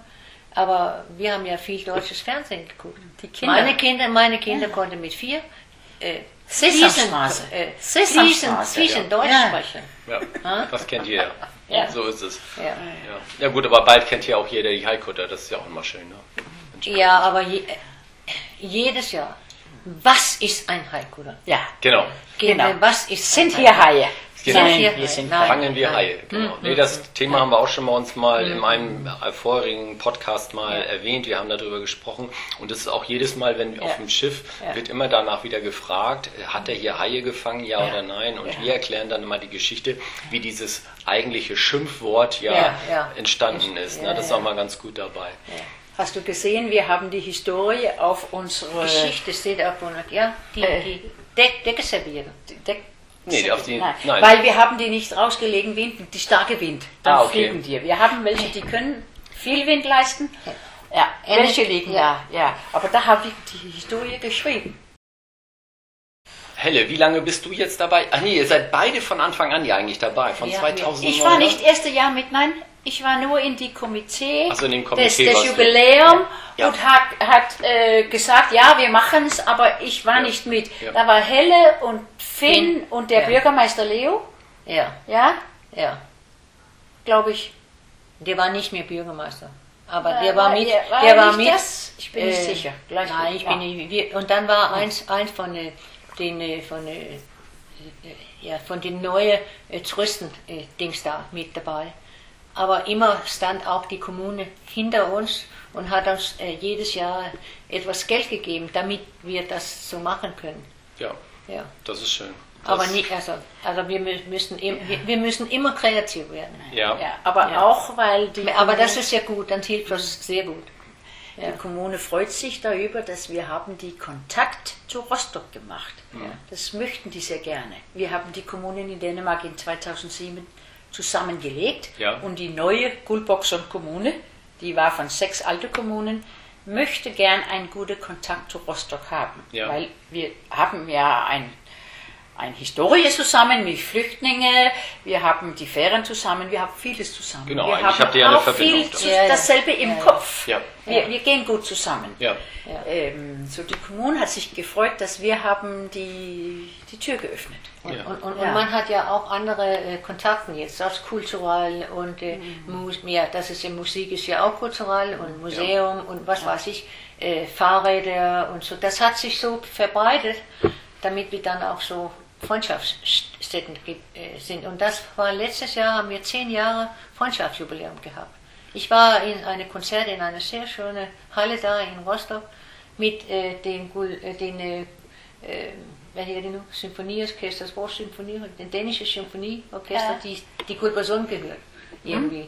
Speaker 4: Aber wir haben ja viel deutsches Fernsehen geguckt.
Speaker 5: Die Kinder.
Speaker 4: Meine Kinder, meine Kinder konnten mit vier äh,
Speaker 5: Sesamstraße.
Speaker 4: äh,
Speaker 5: Sesamstraße,
Speaker 4: fließend
Speaker 3: ja.
Speaker 4: Deutsch
Speaker 5: Ja.
Speaker 4: sprechen.
Speaker 3: Ja, das kennt ihr ja. So ist es.
Speaker 4: Ja.
Speaker 3: Ja. ja gut, aber bald kennt ja auch jeder die Haikutter, das ist ja auch immer schön. Ne?
Speaker 4: Ja, aber je, jedes Jahr. Was ist ein Haikuder?
Speaker 5: Ja,
Speaker 3: Genau.
Speaker 5: genau.
Speaker 4: Was ist
Speaker 5: Sind hier Haie?
Speaker 3: Genau.
Speaker 4: Hier
Speaker 5: wir sind
Speaker 4: Nein.
Speaker 3: Fangen wir
Speaker 4: nein.
Speaker 3: Haie. Genau. Nee, das Thema haben wir auch schon mal uns mal in einem äh, vorherigen Podcast mal erwähnt. Wir haben darüber gesprochen. Und das ist auch jedes Mal, wenn wir auf dem Schiff, wird immer danach wieder gefragt, hat er hier Haie gefangen, ja, oder nein? Und wir erklären dann immer die Geschichte, wie dieses eigentliche Schimpfwort ja,
Speaker 4: Ja, ja.
Speaker 3: entstanden ist. Ne? Das ist auch mal ganz gut dabei.
Speaker 5: Hast du gesehen, wir haben die Historie auf unsere
Speaker 4: Geschichte steht auf und ja, die,
Speaker 5: Äh.
Speaker 4: die Deck, servieren.
Speaker 5: Deck
Speaker 3: Nee, auf die-
Speaker 5: nein.
Speaker 3: nein.
Speaker 5: Weil wir haben die nicht rausgelegen, Wind, die starke Wind. Dann
Speaker 3: Ah, okay.
Speaker 5: fliegen die. Wir haben welche, die können viel Wind leisten. Ja, welche liegen
Speaker 4: ja.
Speaker 5: da. Ja, aber da habe ich die Historie geschrieben.
Speaker 3: Helle, wie lange bist du jetzt dabei? Ach nee, ihr seid beide von Anfang an ja eigentlich dabei, von
Speaker 4: Ja,
Speaker 3: 2009.
Speaker 5: Ich war nicht erste Jahr mit, nein, ich war nur in die Komitee,
Speaker 3: Ach so, in dem
Speaker 5: des,
Speaker 3: Komitee
Speaker 5: des
Speaker 3: du.
Speaker 5: Jubiläum
Speaker 3: Ja.
Speaker 5: und hat, hat äh, gesagt, ja, wir machen es, aber ich war nicht mit.
Speaker 3: Ja.
Speaker 5: Da war Helle und Finn
Speaker 4: Finn.
Speaker 5: und der
Speaker 4: Ja.
Speaker 5: Bürgermeister Leo,
Speaker 4: Ja,
Speaker 5: ja,
Speaker 4: ja.
Speaker 5: glaube ich.
Speaker 4: Der war nicht mehr Bürgermeister. Aber
Speaker 5: Äh,
Speaker 4: der war mit.
Speaker 5: er- war
Speaker 4: der
Speaker 5: er
Speaker 4: war mit.
Speaker 5: das? Ich bin nicht sicher. Gleich
Speaker 4: nein, ich
Speaker 5: ja.
Speaker 4: bin nicht. Wir, und dann war eins, eins von äh, den äh, von äh, äh, ja, von den neuen äh, Touristen-Dings da mit dabei. Aber immer stand auch die Kommune hinter uns und hat uns äh, jedes Jahr etwas Geld gegeben, damit wir das so machen können.
Speaker 3: Ja,
Speaker 4: Ja.
Speaker 3: das ist schön.
Speaker 4: Aber
Speaker 3: Das-
Speaker 4: nicht, also, also wir mü- müssen, im- wir, wir müssen immer kreativ werden.
Speaker 3: Ja.
Speaker 5: Ja, aber
Speaker 4: Ja.
Speaker 5: auch, weil die
Speaker 4: Aber das
Speaker 5: Kommune-
Speaker 4: ist ja gut, dann hilft das sehr gut.
Speaker 5: Die Kommune freut sich darüber, dass wir haben die Kontakt zu Rostock gemacht. Das möchten die sehr gerne. Wir haben die Kommunen in Dänemark in 2007 zusammengelegt
Speaker 3: Ja.
Speaker 5: und die neue Gullboxon Kommune, die war von sechs alte Kommunen, möchte gern einen guten Kontakt zu Rostock haben,
Speaker 3: Ja.
Speaker 5: weil wir haben ja ein eine Historie zusammen mit Flüchtlingen, wir haben die Ferien zusammen, wir haben vieles zusammen.
Speaker 3: Genau,
Speaker 5: wir
Speaker 3: eigentlich
Speaker 5: haben
Speaker 3: habt ihr ja eine
Speaker 5: auch
Speaker 3: Verbindung
Speaker 5: viel zu,
Speaker 4: Ja, ja.
Speaker 5: dasselbe im
Speaker 4: Ja, ja.
Speaker 5: Kopf.
Speaker 3: Ja.
Speaker 5: Wir, wir gehen gut zusammen.
Speaker 3: Ja.
Speaker 5: Ähm, so die Kommune hat sich gefreut, dass wir haben die, die Tür geöffnet.
Speaker 4: Und,
Speaker 3: Ja.
Speaker 4: und, und,
Speaker 5: Ja.
Speaker 4: und man hat ja auch andere äh, Kontakte jetzt, das kulturell und äh, Mus ja, das ist ja Musik ist ja auch kulturell und Museum und was weiß ich, äh, Fahrräder und so. Das hat sich so verbreitet, damit wir dann auch so Freundschaftsstätten äh, sind. Und das war letztes Jahr haben wir zehn Jahre Freundschaftsjubiläum gehabt. Ich war in einem Konzert in einer sehr schönen Halle da in Rostock mit äh, den, äh, den äh, hvad hedder det nu, symfoniorkester, vores symfoni, den dänische Symphonieorkester,
Speaker 5: Ja.
Speaker 4: de, de Guldborgsund gehört. Irgendwie.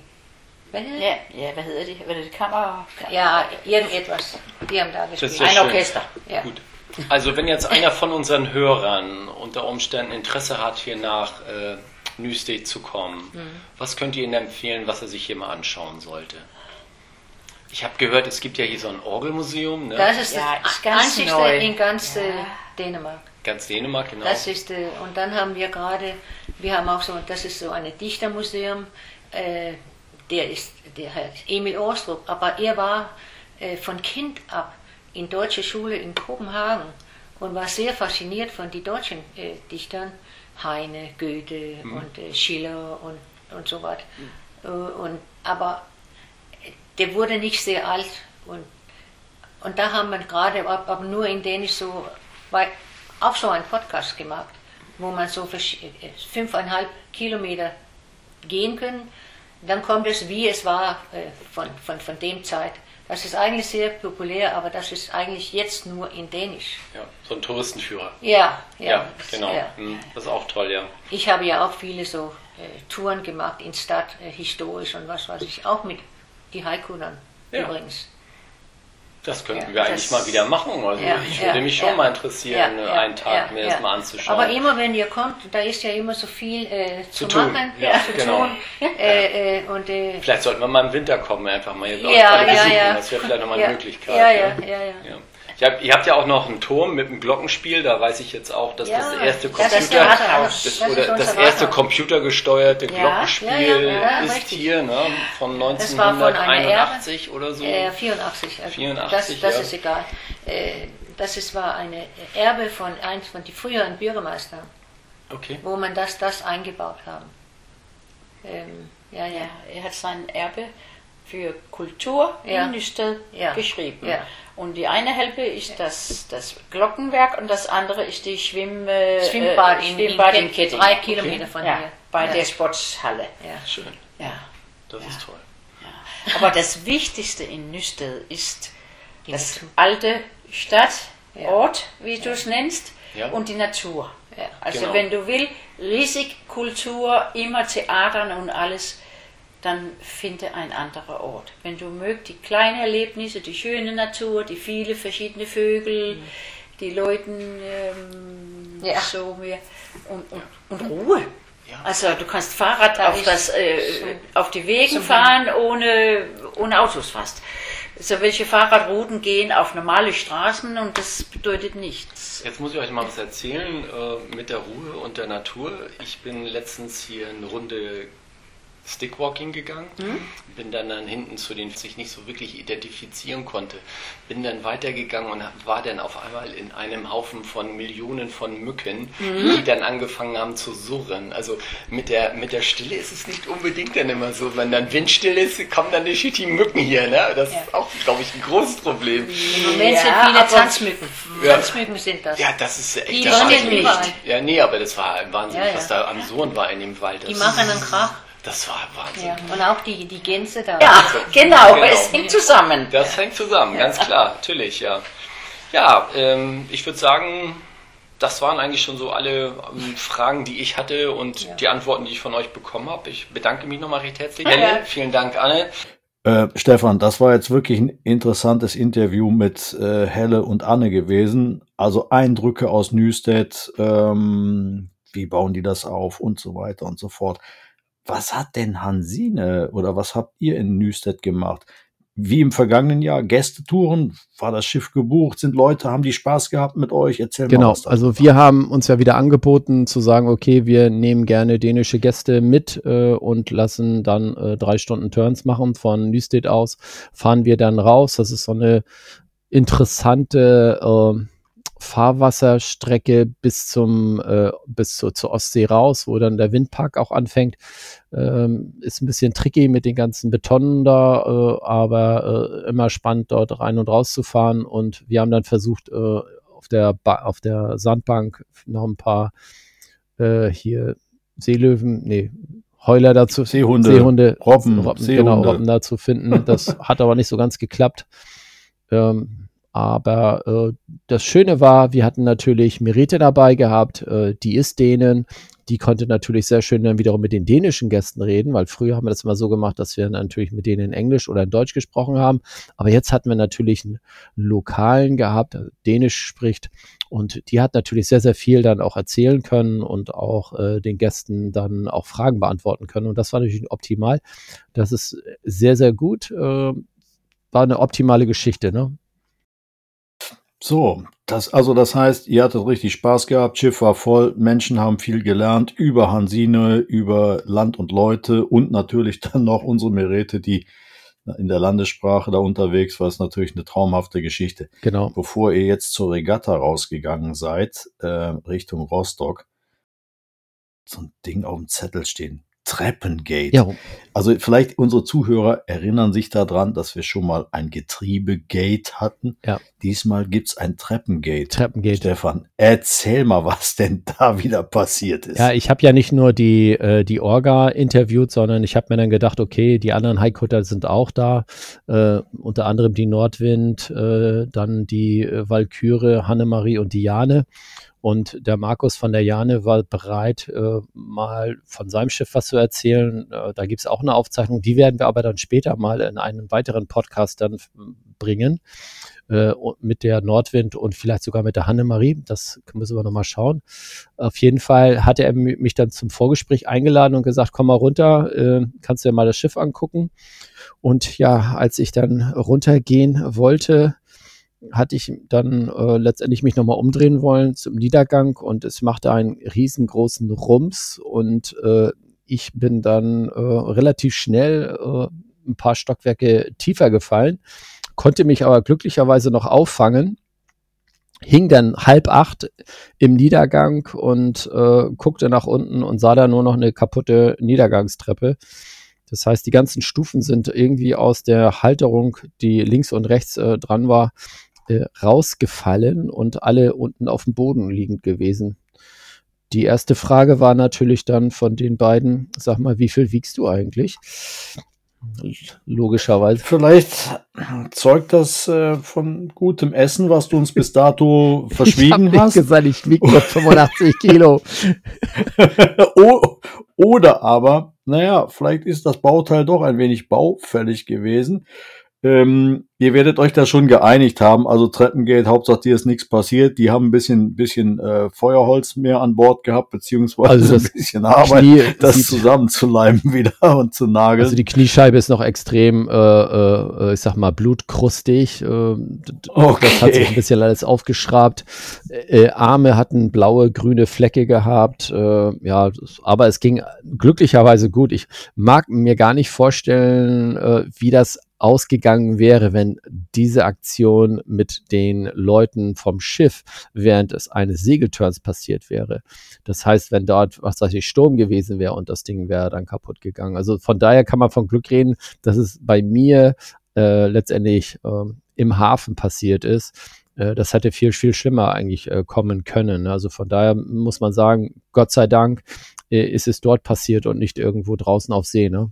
Speaker 4: Hvad hedder det?
Speaker 5: Ja, ja hvad hedder det? Hvad hedder det? Kammer...
Speaker 4: Ja, irgendetwas. Die haben da
Speaker 3: Das
Speaker 4: gespielt.
Speaker 3: ist ja
Speaker 5: Ein. Orchester.
Speaker 4: Ja.
Speaker 3: Gut. Also wenn jetzt einer von unseren Hörern unter Umständen Interesse hat, hier nach äh, Newstate zu kommen, was könnt ihr ihm empfehlen, was er sich hier mal anschauen sollte? Ich habe gehört, es gibt ja hier so ein Orgelmuseum, ne?
Speaker 4: Das ist
Speaker 5: Ja,
Speaker 4: das einzigste
Speaker 5: neu.
Speaker 4: in ganz äh, Dänemark.
Speaker 3: Ganz Dänemark, genau.
Speaker 4: Das ist, äh, und dann haben wir gerade, wir haben auch so, das ist so ein Dichtermuseum, äh, der ist, der heißt Emil Orstrup, aber er war äh, von Kind ab in deutsche Schule in Kopenhagen und war sehr fasziniert von den deutschen äh, Dichtern, Heine, Goethe und äh, Schiller und, und so was. Äh, und, aber der wurde nicht sehr alt und und da haben wir gerade, ab- aber nur in Dänisch so, weil, auch so einen Podcast gemacht, wo man so äh, fünfeinhalb Kilometer gehen können. Dann kommt es, wie es war äh, von, von, von dem Zeit. Das ist eigentlich sehr populär, aber das ist eigentlich jetzt nur in Dänisch.
Speaker 3: ja, so ein Touristenführer.
Speaker 4: Ja, ja.
Speaker 3: Ja, genau.
Speaker 4: Ja.
Speaker 3: Hm, Das ist auch toll, ja.
Speaker 4: Ich habe ja auch viele so äh, Touren gemacht in Stadt, äh, historisch und was weiß ich, auch mit die dann
Speaker 3: Ja.
Speaker 4: übrigens.
Speaker 3: Das könnten
Speaker 4: Ja,
Speaker 3: wir eigentlich mal wieder machen. Also
Speaker 4: Ja,
Speaker 3: ich
Speaker 4: ja,
Speaker 3: würde mich schon
Speaker 4: ja.
Speaker 3: mal interessieren,
Speaker 4: Ja,
Speaker 3: äh,
Speaker 4: ja,
Speaker 3: einen Tag
Speaker 4: ja,
Speaker 3: mir
Speaker 4: ja.
Speaker 3: das mal anzuschauen.
Speaker 4: Aber immer wenn ihr kommt, da ist ja immer so viel äh, zu,
Speaker 3: Zu tun,
Speaker 4: machen,
Speaker 3: ja,
Speaker 4: zu
Speaker 3: genau.
Speaker 4: tun. Äh, äh, und, äh,
Speaker 3: Vielleicht sollten wir mal im Winter kommen, einfach mal hier
Speaker 4: ja, ja,
Speaker 3: besuchen.
Speaker 4: ja.
Speaker 3: Das wäre vielleicht nochmal
Speaker 4: ja,
Speaker 3: eine Möglichkeit.
Speaker 4: Ja, ja, ja, ja.
Speaker 3: Ja. Ich hab, ihr habt ja auch noch einen Turm mit einem Glockenspiel, da weiß ich jetzt auch, dass
Speaker 4: Ja,
Speaker 3: das erste Computer,
Speaker 4: das
Speaker 3: das,
Speaker 4: Das
Speaker 3: das erste computergesteuerte
Speaker 5: Ja,
Speaker 3: Glockenspiel
Speaker 4: ja, ja, ja,
Speaker 3: ist
Speaker 4: richtig.
Speaker 3: hier ne, von
Speaker 4: Das war von einer
Speaker 3: 1981 oder so.
Speaker 4: Äh, 84. Also
Speaker 3: 84,
Speaker 4: das das
Speaker 3: ja.
Speaker 4: ist egal. Äh, das ist, war eine Erbe von eins von die früheren Bürgermeistern,
Speaker 3: Okay.
Speaker 4: wo man das, das eingebaut haben. Ähm, ja, ja.
Speaker 5: Ja, er hat sein Erbe für Kultur
Speaker 4: Ja.
Speaker 5: in Nüstel
Speaker 4: Ja.
Speaker 5: geschrieben.
Speaker 4: Ja.
Speaker 5: Und die eine Hälfte ist das, das Glockenwerk und das andere ist die Schwimm, äh,
Speaker 4: Schwimmbad
Speaker 5: äh,
Speaker 4: in,
Speaker 5: Schwimmbad
Speaker 4: in,
Speaker 5: in Ketting.
Speaker 4: drei Kilometer von
Speaker 5: ja,
Speaker 4: hier.
Speaker 5: bei
Speaker 4: ja.
Speaker 5: der Sportshalle.
Speaker 4: Ja.
Speaker 3: Schön.
Speaker 5: Ja.
Speaker 3: Das ist toll.
Speaker 5: Aber das Wichtigste in Nüstel ist
Speaker 4: Die
Speaker 5: das
Speaker 4: Natur.
Speaker 5: alte
Speaker 4: Ja.
Speaker 5: Stadtort, wie du es nennst,
Speaker 3: Ja.
Speaker 5: und die Natur.
Speaker 4: Ja.
Speaker 5: Also
Speaker 3: Genau.
Speaker 5: wenn du willst, riesig Kultur, immer Theatern und alles, dann finde ein anderer Ort. Wenn du mögt die kleinen Erlebnisse, die schöne Natur, die viele verschiedene Vögel, die Leute ähm,
Speaker 4: Ja.
Speaker 5: so mehr und, und, und Ruhe.
Speaker 3: Ja.
Speaker 5: Also du kannst Fahrrad
Speaker 4: Da
Speaker 5: auf, das, äh,
Speaker 4: so-
Speaker 5: auf die Wegen
Speaker 4: so
Speaker 5: fahren ohne, ohne Autos fast. So welche Fahrradrouten gehen auf normale Straßen und das bedeutet nichts.
Speaker 3: Jetzt muss ich euch mal was erzählen äh, mit der Ruhe und der Natur. Ich bin letztens hier eine Runde Stickwalking gegangen, bin dann, dann hinten zu den, die ich nicht so wirklich identifizieren konnte, bin dann weitergegangen und war dann auf einmal in einem Haufen von Millionen von Mücken, die dann angefangen haben zu surren. Also mit der, mit der Stille ist es nicht unbedingt dann immer so. Wenn dann windstill ist, kommen dann nicht die Mücken hier. Ne? Das ist auch, glaube ich, ein großes Problem.
Speaker 4: Im Moment sind
Speaker 5: Ja,
Speaker 4: viele Tanzmücken.
Speaker 3: Ja.
Speaker 4: Tanzmücken sind das.
Speaker 3: Ja, das ist echt
Speaker 4: Die
Speaker 3: der Wahnsinn. Ja, nee, aber das war Wahnsinn,
Speaker 4: Ja, ja.
Speaker 3: was da am Sohn war in dem Wald. Das,
Speaker 4: Die machen einen Krach.
Speaker 3: Das war Wahnsinn.
Speaker 4: Ja. Und auch die, die Gänse da.
Speaker 5: Ja, genau,
Speaker 3: Genau.
Speaker 5: es hängt zusammen.
Speaker 3: Das hängt zusammen, ganz klar, natürlich, ja. Ja, ähm, ich würde sagen, das waren eigentlich schon so alle ähm, Fragen, die ich hatte und
Speaker 4: Ja.
Speaker 3: die Antworten, die ich von euch bekommen habe. Ich bedanke mich nochmal recht herzlich.
Speaker 5: Ja.
Speaker 3: Helle, vielen Dank, Anne.
Speaker 2: Äh, Stefan, das war jetzt wirklich ein interessantes Interview mit äh, Helle und Anne gewesen. Also Eindrücke aus Newstead, ähm, wie bauen die das auf und so weiter und so fort. Was hat denn Hansine oder was habt ihr in Newstead gemacht? wie im vergangenen Jahr Gästetouren? War das Schiff gebucht? Sind Leute, haben die Spaß gehabt mit euch? Erzähl
Speaker 1: genau,
Speaker 2: mal
Speaker 1: was also wir haben uns ja wieder angeboten zu sagen, okay, wir nehmen gerne dänische Gäste mit äh, und lassen dann äh, drei Stunden Turns machen von Nüstedt aus. Fahren wir dann raus. Das ist so eine interessante äh, Fahrwasserstrecke bis zum äh, bis zu, zur Ostsee raus, wo dann der Windpark auch anfängt. Ähm, ist ein bisschen tricky mit den ganzen Betonnen da, äh, aber äh, immer spannend dort rein und raus zu fahren. Und wir haben dann versucht, äh, auf der ba auf der Sandbank noch ein paar äh, hier Seelöwen, nee, Heuler dazu,
Speaker 2: Seehunde,
Speaker 1: Seehunde
Speaker 2: Robben,
Speaker 1: Robben
Speaker 2: Seehunde.
Speaker 1: genau, Robben da zu finden. Das hat aber nicht so ganz geklappt. Ähm, aber äh, das Schöne war, wir hatten natürlich Merete dabei gehabt, äh, die ist Dänen. Die konnte natürlich sehr schön dann wiederum mit den dänischen Gästen reden, weil früher haben wir das immer so gemacht, dass wir natürlich mit denen in Englisch oder in Deutsch gesprochen haben. Aber jetzt hatten wir natürlich einen Lokalen gehabt, der Dänisch spricht. Und die hat natürlich sehr, sehr viel dann auch erzählen können und auch äh, den Gästen dann auch Fragen beantworten können. Und das war natürlich optimal. Das ist sehr, sehr gut. Äh, war eine optimale Geschichte, ne?
Speaker 2: So, das, also das heißt, ihr hattet richtig Spaß gehabt, Schiff war voll, Menschen haben viel gelernt über Hansine, über Land und Leute und natürlich dann noch unsere Merete, die in der Landessprache da unterwegs war, ist natürlich eine traumhafte Geschichte.
Speaker 1: Genau.
Speaker 2: Bevor ihr jetzt zur Regatta rausgegangen seid, äh, Richtung Rostock, so ein Ding auf dem Zettel stehen. Treppengate.
Speaker 1: Ja,
Speaker 2: Also vielleicht unsere Zuhörer erinnern sich daran, dass wir schon mal ein Getriebegate hatten.
Speaker 1: Ja.
Speaker 2: Diesmal gibt's ein Treppengate.
Speaker 1: Treppengate.
Speaker 2: Stefan, erzähl mal, was denn da wieder passiert ist.
Speaker 1: Ja, ich habe ja nicht nur die, äh, die Orga interviewt, sondern ich habe mir dann gedacht, okay, die anderen Highcutter sind auch da, äh, unter anderem die Nordwind, äh, dann die äh, Walküre, Hannemarie und Diane. Und der Markus von der Jane war bereit, äh, mal von seinem Schiff was zu erzählen. Äh, da gibt's auch eine Aufzeichnung, die werden wir aber dann später mal in einem weiteren Podcast dann bringen äh, mit der Nordwind und vielleicht sogar mit der Hannemarie. Das müssen wir nochmal schauen. Auf jeden Fall hatte er mich dann zum Vorgespräch eingeladen und gesagt, komm mal runter, äh, kannst du dir mal das Schiff angucken. Und ja, als ich dann runtergehen wollte, hatte ich dann äh, letztendlich mich nochmal umdrehen wollen zum Niedergang und es machte einen riesengroßen Rums und äh, ich bin dann äh, relativ schnell äh, ein paar Stockwerke tiefer gefallen, konnte mich aber glücklicherweise noch auffangen, hing dann halb acht im Niedergang und äh, guckte nach unten und sah da nur noch eine kaputte Niedergangstreppe. Das heißt, die ganzen Stufen sind irgendwie aus der Halterung, die links und rechts äh, dran war, äh, rausgefallen und alle unten auf dem Boden liegend gewesen. Die erste Frage war natürlich dann von den beiden, sag mal, wie viel wiegst du eigentlich? Logischerweise.
Speaker 2: Vielleicht zeugt das äh, von gutem Essen, was du uns bis dato verschwiegen
Speaker 1: ich
Speaker 2: hast.
Speaker 1: gesagt, ich wiege nur 85 Kilo.
Speaker 2: Oder aber, naja, vielleicht ist das Bauteil doch ein wenig baufällig gewesen. Ähm, ihr werdet euch da schon geeinigt haben. Also Treppengate, Hauptsache dir ist nichts passiert. Die haben ein bisschen, bisschen äh, Feuerholz mehr an Bord gehabt, beziehungsweise
Speaker 1: Also
Speaker 2: ein
Speaker 1: das
Speaker 2: bisschen Arbeit,
Speaker 1: Knie
Speaker 2: das zusammenzuleimen wieder und zu nageln.
Speaker 1: Also die Kniescheibe ist noch extrem, äh, äh, ich sag mal, blutkrustig. Äh,
Speaker 2: Okay.
Speaker 1: Das hat sich ein bisschen alles aufgeschrabt. Äh, Arme hatten blaue, grüne Flecke gehabt. Äh, ja, aber es ging glücklicherweise gut. Ich mag mir gar nicht vorstellen, äh, wie das ausgegangen wäre, wenn diese Aktion mit den Leuten vom Schiff während es eines Segelturns passiert wäre. Das heißt, wenn dort, was weiß ich, Sturm gewesen wäre und das Ding wäre dann kaputt gegangen. Also von daher kann man von Glück reden, dass es bei mir äh, letztendlich ähm, im Hafen passiert ist. Äh, das hätte viel, viel schlimmer eigentlich äh, kommen können. Also von daher muss man sagen, Gott sei Dank äh, ist es dort passiert und nicht irgendwo draußen auf See. Ne?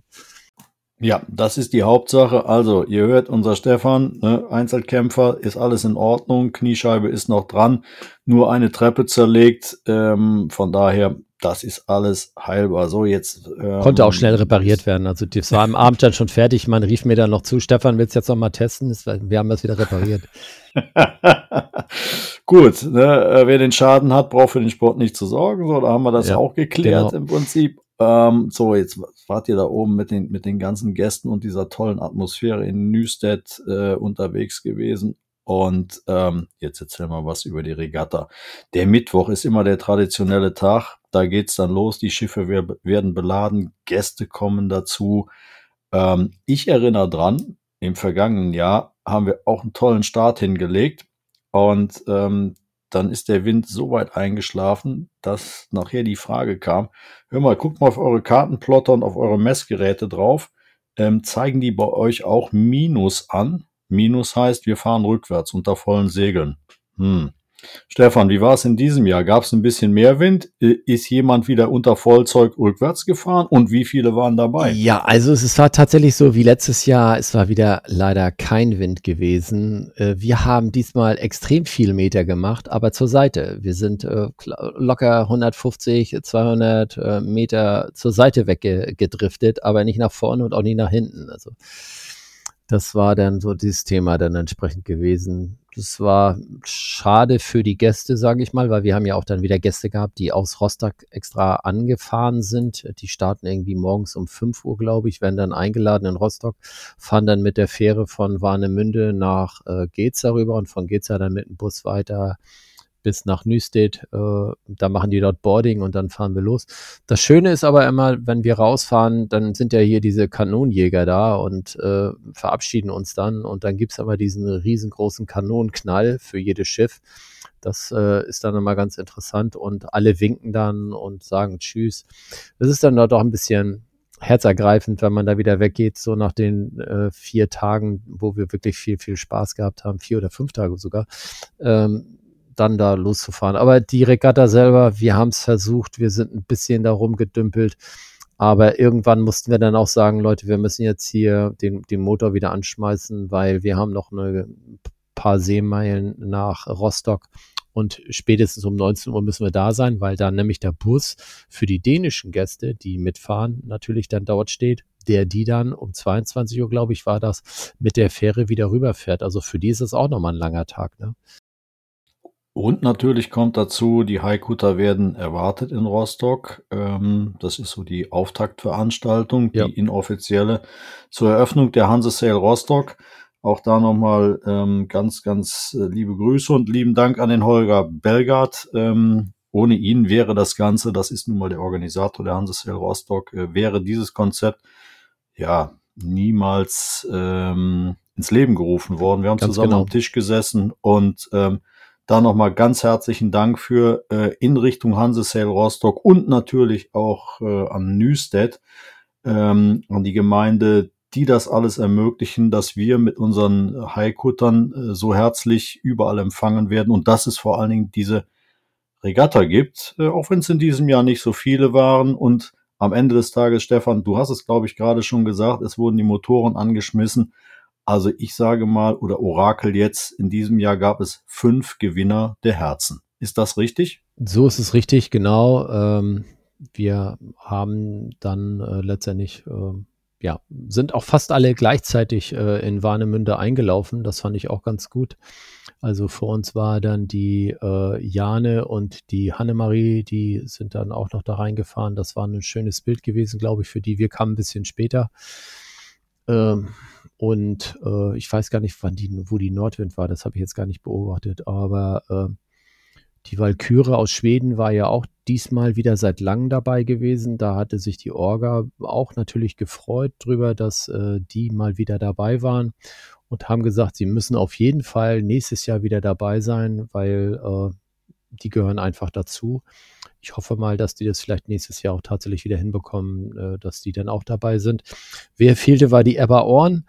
Speaker 2: Ja, das ist die Hauptsache. Also, ihr hört, unser Stefan, ne, Einzelkämpfer, ist alles in Ordnung, Kniescheibe ist noch dran, nur eine Treppe zerlegt. Ähm, von daher, das ist alles heilbar. So, jetzt. Ähm,
Speaker 1: Konnte auch schnell repariert werden. Also das war am Abend dann schon fertig. Man rief mir dann noch zu, Stefan, willst du jetzt noch mal testen? Wir haben das wieder repariert.
Speaker 2: Gut, ne, äh, wer den Schaden hat, braucht für den Sport nicht zu sorgen. So, da haben wir das
Speaker 1: Ja,
Speaker 2: auch geklärt
Speaker 1: genau.
Speaker 2: im Prinzip. Ähm, so, jetzt wart ihr da oben mit den, mit den ganzen Gästen und dieser tollen Atmosphäre in Nüstedt äh, unterwegs gewesen. Und ähm, jetzt erzähl mal was über die Regatta. Der Mittwoch ist immer der traditionelle Tag. Da geht's dann los. Die Schiffe werden beladen. Gäste kommen dazu. Ähm, ich erinnere dran, im vergangenen Jahr haben wir auch einen tollen Start hingelegt. Und ähm, dann ist der Wind so weit eingeschlafen, dass nachher die Frage kam, hör mal, guckt mal auf eure Kartenplotter und auf eure Messgeräte drauf. Ähm, zeigen die bei euch auch Minus an? Minus heißt, wir fahren rückwärts unter vollen Segeln. Hm. Stefan, wie war es in diesem Jahr? Gab es ein bisschen mehr Wind? Ist jemand wieder unter Vollzeug rückwärts gefahren? Und wie viele waren dabei?
Speaker 1: Ja, also es war tatsächlich so wie letztes Jahr. Es war wieder leider kein Wind gewesen. Äh, wir haben diesmal extrem viel Meter gemacht, aber zur Seite. Wir sind äh, locker 150, 200 äh, Meter zur Seite weggedriftet, aber nicht nach vorne und auch nicht nach hinten. Also das war dann so dieses Thema dann entsprechend gewesen. Das war schade für die Gäste, sage ich mal, weil wir haben ja auch dann wieder Gäste gehabt, die aus Rostock extra angefahren sind. Die starten irgendwie morgens um 5 Uhr, glaube ich, werden dann eingeladen in Rostock, fahren dann mit der Fähre von Warnemünde nach äh, Geza rüber und von Geza dann mit dem Bus weiter bis nach Nüstedt. Äh, da machen die dort Boarding und dann fahren wir los. Das Schöne ist aber immer, wenn wir rausfahren, dann sind ja hier diese Kanonenjäger da und äh, verabschieden uns dann. Und dann gibt's aber diesen riesengroßen Kanonenknall für jedes Schiff. Das äh, ist dann immer ganz interessant und alle winken dann und sagen Tschüss. Das ist dann doch ein bisschen herzergreifend, wenn man da wieder weggeht, so nach den äh, vier Tagen, wo wir wirklich viel, viel Spaß gehabt haben, vier oder fünf Tage sogar. Ähm, dann da loszufahren. Aber die Regatta selber, wir haben es versucht, wir sind ein bisschen da rumgedümpelt. Aber irgendwann mussten wir dann auch sagen, Leute, wir müssen jetzt hier den, den Motor wieder anschmeißen, weil wir haben noch eine paar Seemeilen nach Rostock und spätestens um 19 Uhr müssen wir da sein, weil da nämlich der Bus für die dänischen Gäste, die mitfahren, natürlich dann dort steht, der die dann um 22 Uhr, glaube ich, war das, mit der Fähre wieder rüberfährt. Also für die ist es auch nochmal ein langer Tag. Ne?
Speaker 2: Und natürlich kommt dazu, die Haikutter werden erwartet in Rostock. Ähm, das ist so die Auftaktveranstaltung, die ja. inoffizielle zur Eröffnung der Hanse Sale Rostock. Auch da nochmal ähm, ganz, ganz äh, liebe Grüße und lieben Dank an den Holger Belgard. Ähm, ohne ihn wäre das Ganze, das ist nun mal der Organisator der Hanse Sale Rostock, äh, wäre dieses Konzept ja niemals ähm, ins Leben gerufen worden. Wir haben ganz zusammen genau. am Tisch gesessen und ähm, da nochmal ganz herzlichen Dank für äh, in Richtung Hansesale Rostock und natürlich auch äh, an Nüstedt, ähm, an die Gemeinde, die das alles ermöglichen, dass wir mit unseren Haikuttern äh, so herzlich überall empfangen werden und dass es vor allen Dingen diese Regatta gibt, äh, auch wenn es in diesem Jahr nicht so viele waren und am Ende des Tages, Stefan, du hast es, glaube ich, gerade schon gesagt, es wurden die Motoren angeschmissen. Also ich sage mal, oder Orakel jetzt, in diesem Jahr gab es fünf Gewinner der Herzen. Ist das richtig?
Speaker 1: So ist es richtig, genau. Ähm, wir haben dann äh, letztendlich, äh, ja, sind auch fast alle gleichzeitig äh, in Warnemünde eingelaufen. Das fand ich auch ganz gut. Also vor uns war dann die äh, Jane und die Hannemarie, die sind dann auch noch da reingefahren. Das war ein schönes Bild gewesen, glaube ich, für die. Wir kamen ein bisschen später. Ähm, und äh, ich weiß gar nicht, wann die, wo die Nordwind war, das habe ich jetzt gar nicht beobachtet. Aber äh, die Walküre aus Schweden war ja auch diesmal wieder seit langem dabei gewesen. Da hatte sich die Orga auch natürlich gefreut drüber, dass äh, die mal wieder dabei waren und haben gesagt, sie müssen auf jeden Fall nächstes Jahr wieder dabei sein, weil äh, die gehören einfach dazu ich hoffe mal, dass die das vielleicht nächstes Jahr auch tatsächlich wieder hinbekommen, äh, dass die dann auch dabei sind. Wer fehlte, war die Ebba Orn.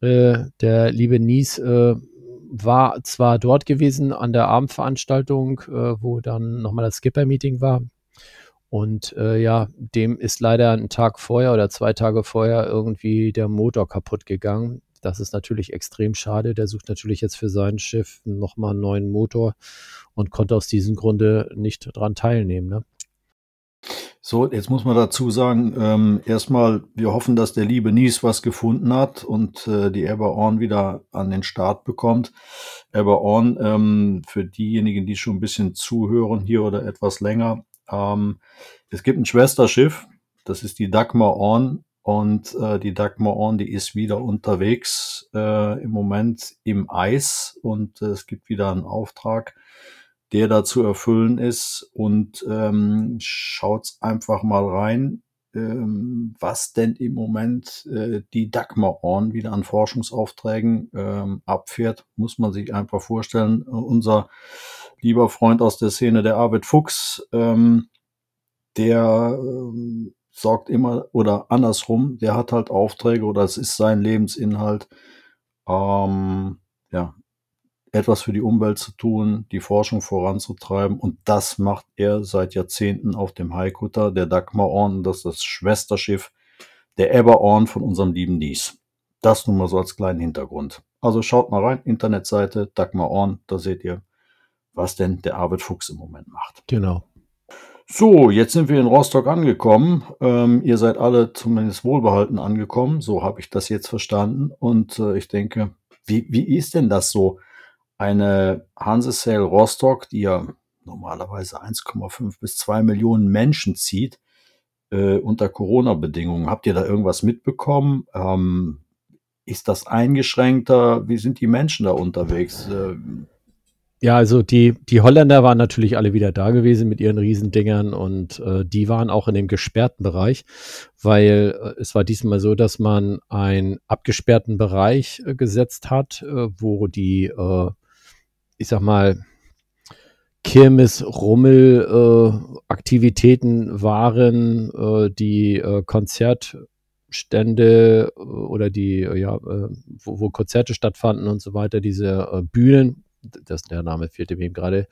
Speaker 1: Äh, der liebe Nies äh, war zwar dort gewesen an der Abendveranstaltung, wo dann nochmal das Skipper-Meeting war. Und äh, ja, dem ist leider einen Tag vorher oder zwei Tage vorher irgendwie der Motor kaputt gegangen. Das ist natürlich extrem schade. Der sucht natürlich jetzt für sein Schiff nochmal einen neuen Motor und konnte aus diesem Grunde nicht dran teilnehmen. Ne?
Speaker 2: So, jetzt muss man dazu sagen, ähm, erstmal, wir hoffen, dass der liebe Nies was gefunden hat und äh, die Eberorn wieder an den Start bekommt. Eberorn, ähm, für diejenigen, die schon ein bisschen zuhören hier oder etwas länger, ähm, es gibt ein Schwesterschiff, Das ist die Dagmar Orn und äh, die Dagmar Orn, die ist wieder unterwegs äh, im Moment im Eis. Und äh, es gibt wieder einen Auftrag, der da zu erfüllen ist. Und ähm, schaut's einfach mal rein ähm, was denn im Moment äh, die Dagmar Orn wieder an Forschungsaufträgen ähm, abfährt, muss man sich einfach vorstellen. Unser lieber Freund aus der Szene, der Arvid Fuchs, ähm, der ähm, sorgt immer oder andersrum, der hat halt Aufträge oder es ist sein Lebensinhalt, ähm, ja, etwas für die Umwelt zu tun, die Forschung voranzutreiben. Und das macht er seit Jahrzehnten auf dem Haikutter, der Dagmar Orn. Das ist das Schwesterschiff der Eber Orn von unserem lieben Nies. Das nun mal so als kleinen Hintergrund. Also schaut mal rein, Internetseite Dagmar Orn, da seht ihr, was denn der Arvid Fuchs im Moment macht.
Speaker 1: Genau.
Speaker 2: So, jetzt sind wir in Rostock angekommen. Ähm, ihr seid alle zumindest wohlbehalten angekommen. So habe ich das jetzt verstanden. Und äh, ich denke, wie, wie ist denn das so? eine Hansesail Rostock, die ja normalerweise 1,5 bis 2 Millionen Menschen zieht, äh, unter Corona-Bedingungen. Habt ihr da irgendwas mitbekommen? Ähm, ist das eingeschränkter? Wie sind die Menschen da unterwegs? Äh,
Speaker 1: ja, also die, die Holländer waren natürlich alle wieder da gewesen mit ihren Riesendingern und äh, die waren auch in dem gesperrten Bereich, weil äh, es war diesmal so, dass man einen abgesperrten Bereich äh, gesetzt hat, äh, wo die äh, ich sag mal, Kirmes, Rummel, äh, Aktivitäten waren, äh, die äh, Konzertstände äh, oder die, äh, ja, wo, wo, Konzerte stattfanden und so weiter, diese äh, Bühnen, das, der Name fehlte mir eben gerade,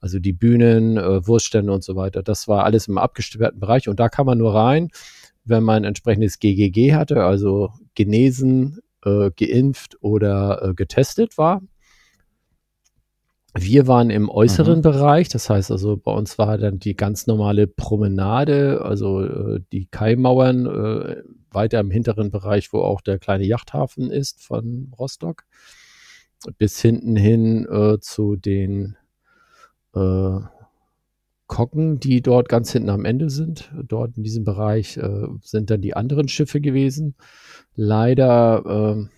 Speaker 1: also die Bühnen, äh, Wurststände und so weiter, das war alles im abgesperrten Bereich und da kann man nur rein, wenn man entsprechendes GGG hatte, also genesen, äh, geimpft oder äh, getestet war. Wir waren im äußeren mhm. Bereich, das heißt also, bei uns war dann die ganz normale Promenade, also äh, die Kaimauern äh, weiter im hinteren Bereich, wo auch der kleine Yachthafen ist von Rostock, bis hinten hin äh, zu den äh, Kocken, die dort ganz hinten am Ende sind. Dort in diesem Bereich äh, sind dann die anderen Schiffe gewesen. Leider äh,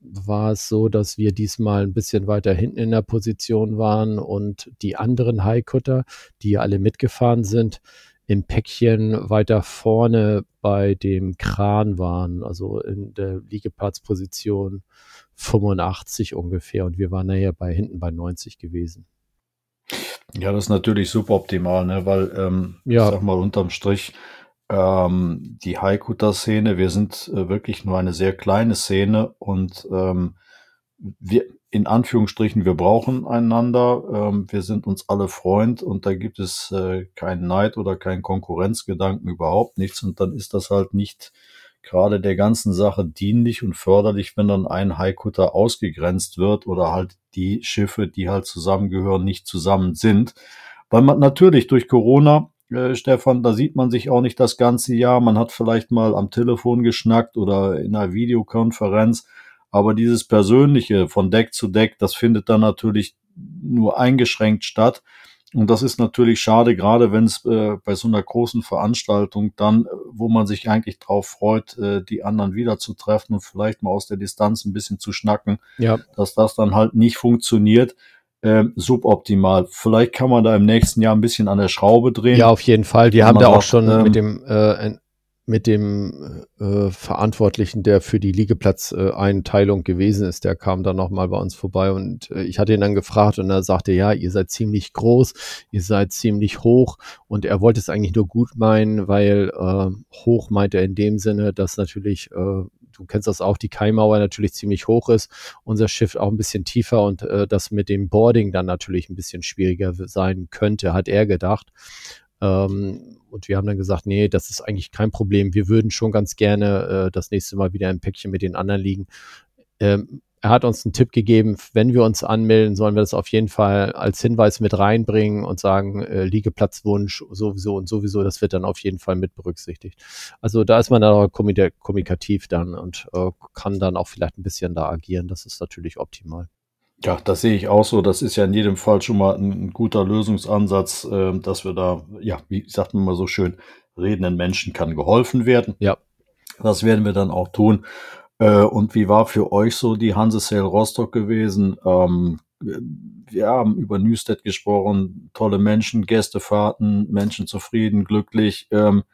Speaker 1: war es so, dass wir diesmal ein bisschen weiter hinten in der Position waren und die anderen Highcutter, die alle mitgefahren sind, im Päckchen weiter vorne bei dem Kran waren, also in der Liegeplatzposition 85 ungefähr und wir waren nachher bei hinten bei 90 gewesen.
Speaker 2: Ja, das ist natürlich super optimal, ne? weil ähm, ja. ich sag mal unterm Strich ähm, die Haikuta-Szene. Wir sind äh, wirklich nur eine sehr kleine Szene und ähm, wir, in Anführungsstrichen, wir brauchen einander. Ähm, wir sind uns alle Freund und da gibt es äh, keinen Neid oder keinen Konkurrenzgedanken, überhaupt nichts. Und dann ist das halt nicht gerade der ganzen Sache dienlich und förderlich, wenn dann ein Haikutter ausgegrenzt wird oder halt die Schiffe, die halt zusammengehören, nicht zusammen sind. Weil man natürlich durch Corona äh, Stefan, da sieht man sich auch nicht das ganze Jahr. Man hat vielleicht mal am Telefon geschnackt oder in einer Videokonferenz. Aber dieses Persönliche von Deck zu Deck, das findet dann natürlich nur eingeschränkt statt. Und das ist natürlich schade, gerade wenn es äh, bei so einer großen Veranstaltung dann, äh, wo man sich eigentlich drauf freut, äh, die anderen wiederzutreffen und vielleicht mal aus der Distanz ein bisschen zu schnacken,
Speaker 1: ja.
Speaker 2: dass das dann halt nicht funktioniert ähm, suboptimal. Vielleicht kann man da im nächsten Jahr ein bisschen an der Schraube drehen.
Speaker 1: Ja, auf jeden Fall. Wir haben da auch schon ähm, mit dem äh, mit dem äh, Verantwortlichen, der für die Liegeplatzeinteilung äh, gewesen ist, der kam dann nochmal bei uns vorbei und äh, ich hatte ihn dann gefragt und er sagte, ja, ihr seid ziemlich groß, ihr seid ziemlich hoch und er wollte es eigentlich nur gut meinen, weil äh, hoch meint er in dem Sinne, dass natürlich äh, du kennst das auch, die Kaimauer natürlich ziemlich hoch ist, unser Schiff auch ein bisschen tiefer und äh, das mit dem Boarding dann natürlich ein bisschen schwieriger sein könnte, hat er gedacht. Ähm, und wir haben dann gesagt, nee, das ist eigentlich kein Problem. Wir würden schon ganz gerne äh, das nächste Mal wieder im Päckchen mit den anderen liegen. Ähm, er hat uns einen Tipp gegeben, wenn wir uns anmelden, sollen wir das auf jeden Fall als Hinweis mit reinbringen und sagen, äh, Liegeplatzwunsch sowieso und sowieso, das wird dann auf jeden Fall mit berücksichtigt. Also da ist man dann auch kommunikativ dann und äh, kann dann auch vielleicht ein bisschen da agieren. Das ist natürlich optimal.
Speaker 2: Ja, das sehe ich auch so. Das ist ja in jedem Fall schon mal ein, ein guter Lösungsansatz, äh, dass wir da, ja, wie sagt man mal so schön, redenden Menschen kann geholfen werden.
Speaker 1: Ja.
Speaker 2: Das werden wir dann auch tun. Äh, und wie war für euch so die Hansesale Rostock gewesen? Ähm, wir haben über Newstead gesprochen, tolle Menschen, Gästefahrten, Menschen zufrieden, glücklich. Ähm,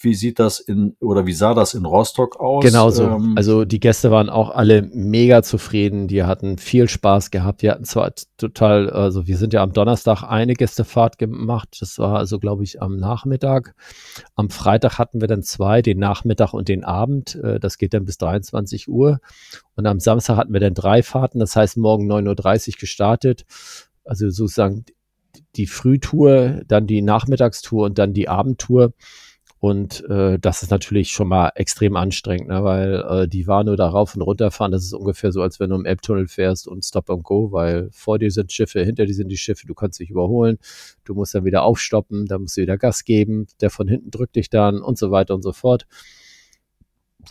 Speaker 2: wie sieht das in oder wie sah das in Rostock aus?
Speaker 1: Genau so.
Speaker 2: Ähm,
Speaker 1: also die Gäste waren auch alle mega zufrieden. Die hatten viel Spaß gehabt. Die hatten zwar total, also wir sind ja am Donnerstag eine Gästefahrt gemacht. Das war also, glaube ich, am Nachmittag. Am Freitag hatten wir dann zwei, den Nachmittag und den Abend. Äh, das geht dann bis 23 Uhr. Und am Samstag hatten wir dann drei Fahrten. Das heißt, morgen 9.30 Uhr gestartet. Also sozusagen die Frühtour, dann die Nachmittagstour und dann die Abendtour. Und äh, das ist natürlich schon mal extrem anstrengend, ne? weil äh, die war nur da rauf und runter fahren. Das ist ungefähr so, als wenn du im Elbtunnel fährst und Stop and Go, weil vor dir sind Schiffe, hinter dir sind die Schiffe, du kannst dich überholen, du musst dann wieder aufstoppen, dann musst du wieder Gas geben, der von hinten drückt dich dann und so weiter und so fort.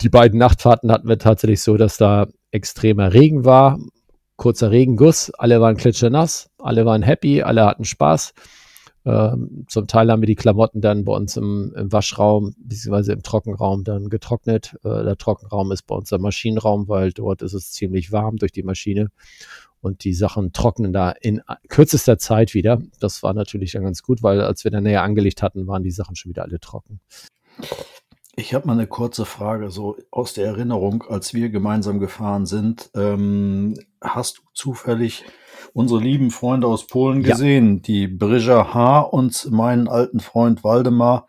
Speaker 1: Die beiden Nachtfahrten hatten wir tatsächlich so, dass da extremer Regen war, kurzer Regenguss, alle waren klitschenass, alle waren happy, alle hatten Spaß. Ähm, zum Teil haben wir die Klamotten dann bei uns im, im Waschraum bzw. im Trockenraum dann getrocknet. Äh, der Trockenraum ist bei uns der Maschinenraum, weil dort ist es ziemlich warm durch die Maschine und die Sachen trocknen da in kürzester Zeit wieder. Das war natürlich dann ganz gut, weil als wir dann näher angelegt hatten, waren die Sachen schon wieder alle trocken.
Speaker 2: Ich habe mal eine kurze Frage, so aus der Erinnerung, als wir gemeinsam gefahren sind. Ähm, hast du zufällig unsere lieben Freunde aus Polen
Speaker 1: Ja.
Speaker 2: gesehen, die Brisja H. und meinen alten Freund Waldemar.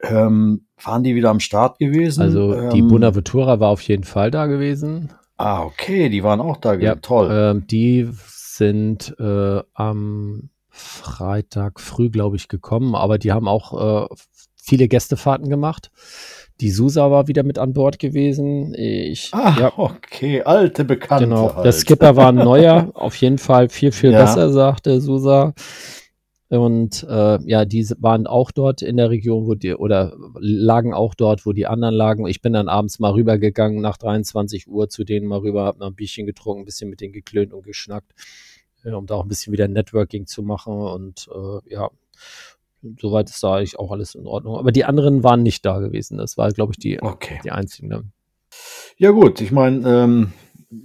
Speaker 2: Ähm, waren die wieder am Start gewesen?
Speaker 1: Also die
Speaker 2: ähm,
Speaker 1: Bonaventura war auf jeden Fall da gewesen.
Speaker 2: Ah, okay, die waren auch da gewesen.
Speaker 1: Ja,
Speaker 2: Toll.
Speaker 1: Ähm, die sind äh, am Freitag früh, glaube ich, gekommen, aber die haben auch äh, viele Gästefahrten gemacht. Die Susa war wieder mit an Bord gewesen. Ich,
Speaker 2: ah,
Speaker 1: ja,
Speaker 2: okay, alte Bekannte.
Speaker 1: genau.
Speaker 2: halt.
Speaker 1: Der Skipper war ein neuer, auf jeden Fall viel, viel
Speaker 2: Ja.
Speaker 1: besser, sagte Susa. Und äh, ja, die waren auch dort in der Region, wo die, oder lagen auch dort, wo die anderen lagen. Ich bin dann abends mal rübergegangen nach 23 Uhr zu denen mal rüber, hab noch ein Bierchen getrunken, ein bisschen mit denen geklönt und geschnackt, äh, um da auch ein bisschen wieder Networking zu machen. Und äh, ja, soweit ist da eigentlich auch alles in Ordnung. Aber die anderen waren nicht da gewesen. Das war, glaube ich, die,
Speaker 2: Okay.
Speaker 1: die einzigen. ne?
Speaker 2: Ja gut, ich meine, ähm,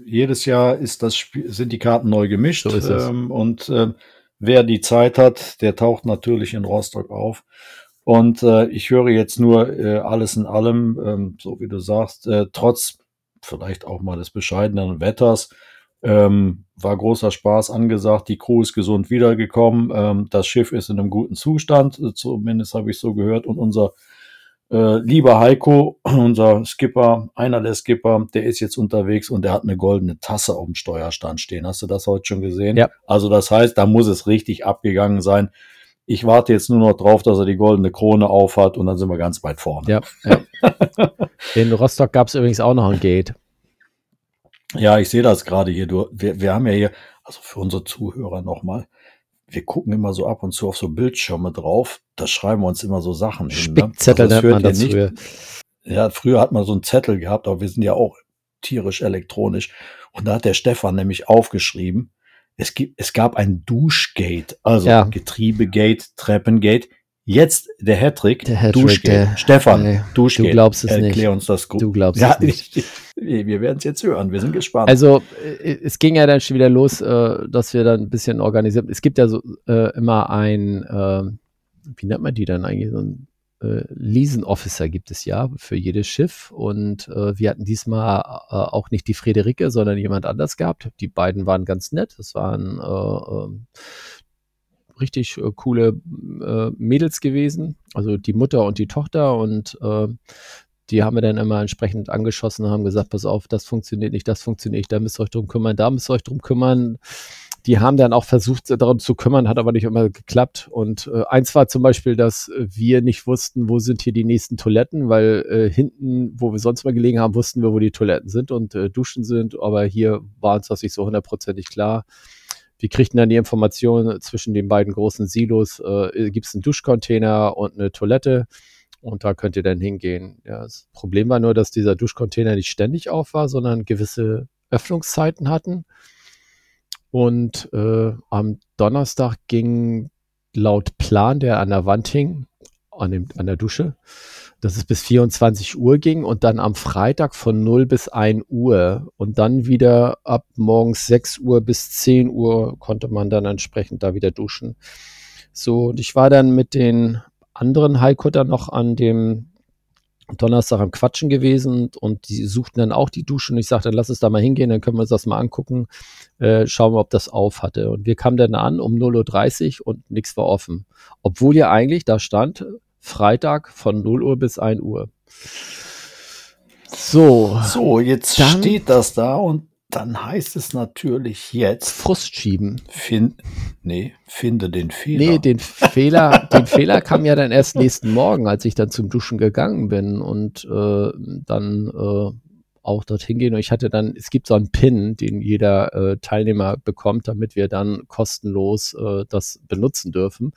Speaker 2: jedes Jahr ist das Spiel, sind die Karten neu gemischt.
Speaker 1: So ist es.
Speaker 2: Ähm, und ähm, wer die Zeit hat, der taucht natürlich in Rostock auf. Und äh, ich höre jetzt nur äh, alles in allem, ähm, so wie du sagst, äh, trotz vielleicht auch mal des bescheidenen Wetters, ähm, war großer Spaß angesagt. Die Crew ist gesund wiedergekommen. Ähm, das Schiff ist in einem guten Zustand, äh, zumindest habe ich so gehört. Und unser äh, lieber Heiko, unser Skipper, einer der Skipper, der ist jetzt unterwegs und der hat eine goldene Tasse auf dem Steuerstand stehen. Hast du das heute schon gesehen?
Speaker 1: Ja.
Speaker 2: Also das heißt, da muss es richtig abgegangen sein. Ich warte jetzt nur noch drauf, dass er die goldene Krone aufhat und dann sind wir ganz weit vorne.
Speaker 1: Ja, ja. In Rostock gab es übrigens auch noch ein Gate.
Speaker 2: Ja, ich sehe das gerade hier. Du, wir, wir haben ja hier, also für unsere Zuhörer nochmal, wir gucken immer so ab und zu auf so Bildschirme drauf. Da schreiben wir uns immer so Sachen hin. Ne?
Speaker 1: Spickzettel
Speaker 2: Also
Speaker 1: man
Speaker 2: ihr
Speaker 1: früher.
Speaker 2: Ja, früher hat man so einen Zettel gehabt, aber wir sind ja auch tierisch elektronisch. Und da hat der Stefan nämlich aufgeschrieben, es gibt, es gab ein Duschgate, also
Speaker 1: Ja.
Speaker 2: Getriebegate, Treppengate. Jetzt der Hattrick,
Speaker 1: Der Hattrick,
Speaker 2: Duschgate.
Speaker 1: der-
Speaker 2: Stefan,
Speaker 1: Nee,
Speaker 2: Duschgate.
Speaker 1: du glaubst es
Speaker 2: Erklär
Speaker 1: nicht.
Speaker 2: uns das gut.
Speaker 1: Du glaubst
Speaker 2: ja,
Speaker 1: es nicht.
Speaker 2: ich- wir werden es jetzt hören. Wir sind gespannt.
Speaker 1: Also äh, es ging ja dann schon wieder los, äh, dass wir dann ein bisschen organisiert. Es gibt ja so äh, immer ein, äh, wie nennt man die dann eigentlich? So ein äh, Leason Officer gibt es ja für jedes Schiff. Und äh, wir hatten diesmal auch nicht die Friederike, sondern jemand anders gehabt. Die beiden waren ganz nett. Das waren äh, ähm, richtig äh, coole äh, Mädels gewesen. Also die Mutter und die Tochter und äh, die haben wir dann immer entsprechend angeschossen und haben gesagt, pass auf, das funktioniert nicht, das funktioniert nicht, da müsst ihr euch drum kümmern, da müsst ihr euch drum kümmern. Die haben dann auch versucht, darum zu kümmern, hat aber nicht immer geklappt. Und äh, eins war zum Beispiel, dass wir nicht wussten, wo sind hier die nächsten Toiletten, weil äh, hinten, wo wir sonst mal gelegen haben, wussten wir, wo die Toiletten sind und äh, Duschen sind. Aber hier war uns das nicht so hundertprozentig klar. Wir kriegten dann die Information, zwischen den beiden großen Silos äh, gibt es einen Duschcontainer und eine Toilette. Und da könnt ihr dann hingehen. Ja, das Problem war nur, dass dieser Duschcontainer nicht ständig auf war, sondern gewisse Öffnungszeiten hatten. Und äh, am Donnerstag ging laut Plan, der an der Wand hing, an, dem, an der Dusche, dass es bis 24 Uhr ging und dann am Freitag von 0 bis 1 Uhr und dann wieder ab morgens 6 Uhr bis 10 Uhr konnte man dann entsprechend da wieder duschen. So, und ich war dann mit den anderen Highcutter noch an dem Donnerstag am Quatschen gewesen und die suchten dann auch die Dusche und ich sagte, lass es da mal hingehen, dann können wir uns das mal angucken, äh, schauen wir, ob das auf hatte. Und wir kamen dann an um 0.30 Uhr und nichts war offen. Obwohl ja eigentlich da stand, Freitag von 0 Uhr bis 1 Uhr. So.
Speaker 2: So, jetzt dann, steht das da und dann heißt es natürlich jetzt.
Speaker 1: Frust schieben.
Speaker 2: Find, nee, finde den Fehler. Nee,
Speaker 1: den Fehler, den Fehler kam ja dann erst nächsten Morgen, als ich dann zum Duschen gegangen bin und äh, dann äh, auch dorthin gehen. Und ich hatte dann, es gibt so einen Pin, den jeder äh, Teilnehmer bekommt, damit wir dann kostenlos äh, das benutzen dürfen.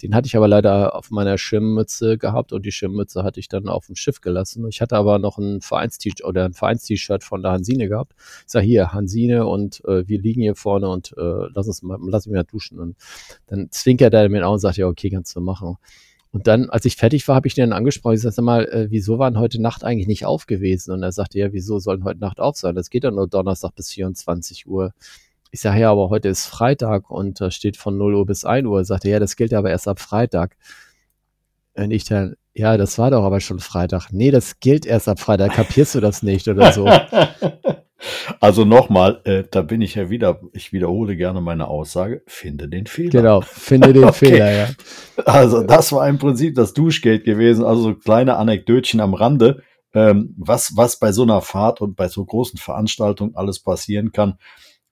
Speaker 1: Den hatte ich aber leider auf meiner Schirmmütze gehabt und die Schirmmütze hatte ich dann auf dem Schiff gelassen. Ich hatte aber noch ein Vereins-T-Shirt oder ein Vereins-T-Shirt von der Hansine gehabt. Ich sage hier, Hansine und äh, wir liegen hier vorne und äh, lass uns mal, lass mich mal duschen. Und dann zwinkert er mir auch und sagt, ja, okay, kannst du machen. Und dann, als ich fertig war, habe ich den angesprochen. Ich sagte mal, äh, wieso waren heute Nacht eigentlich nicht auf gewesen? Und er sagte, ja, wieso sollen heute Nacht auf sein? Das geht ja nur Donnerstag bis 24 Uhr. Ich sage, ja, aber heute ist Freitag und da steht von 0 Uhr bis 1 Uhr. Er sagte, ja, das gilt aber erst ab Freitag. Und ich dann, ja, das war doch aber schon Freitag. Nee, das gilt erst ab Freitag. Kapierst du das nicht oder so?
Speaker 2: Also nochmal, äh, da bin ich ja wieder, ich wiederhole gerne meine Aussage, finde den Fehler.
Speaker 1: Genau, finde den okay. Fehler, ja.
Speaker 2: Also das war im Prinzip das Duschgeld gewesen, also so kleine Anekdötchen am Rande, ähm, was, was bei so einer Fahrt und bei so großen Veranstaltungen alles passieren kann.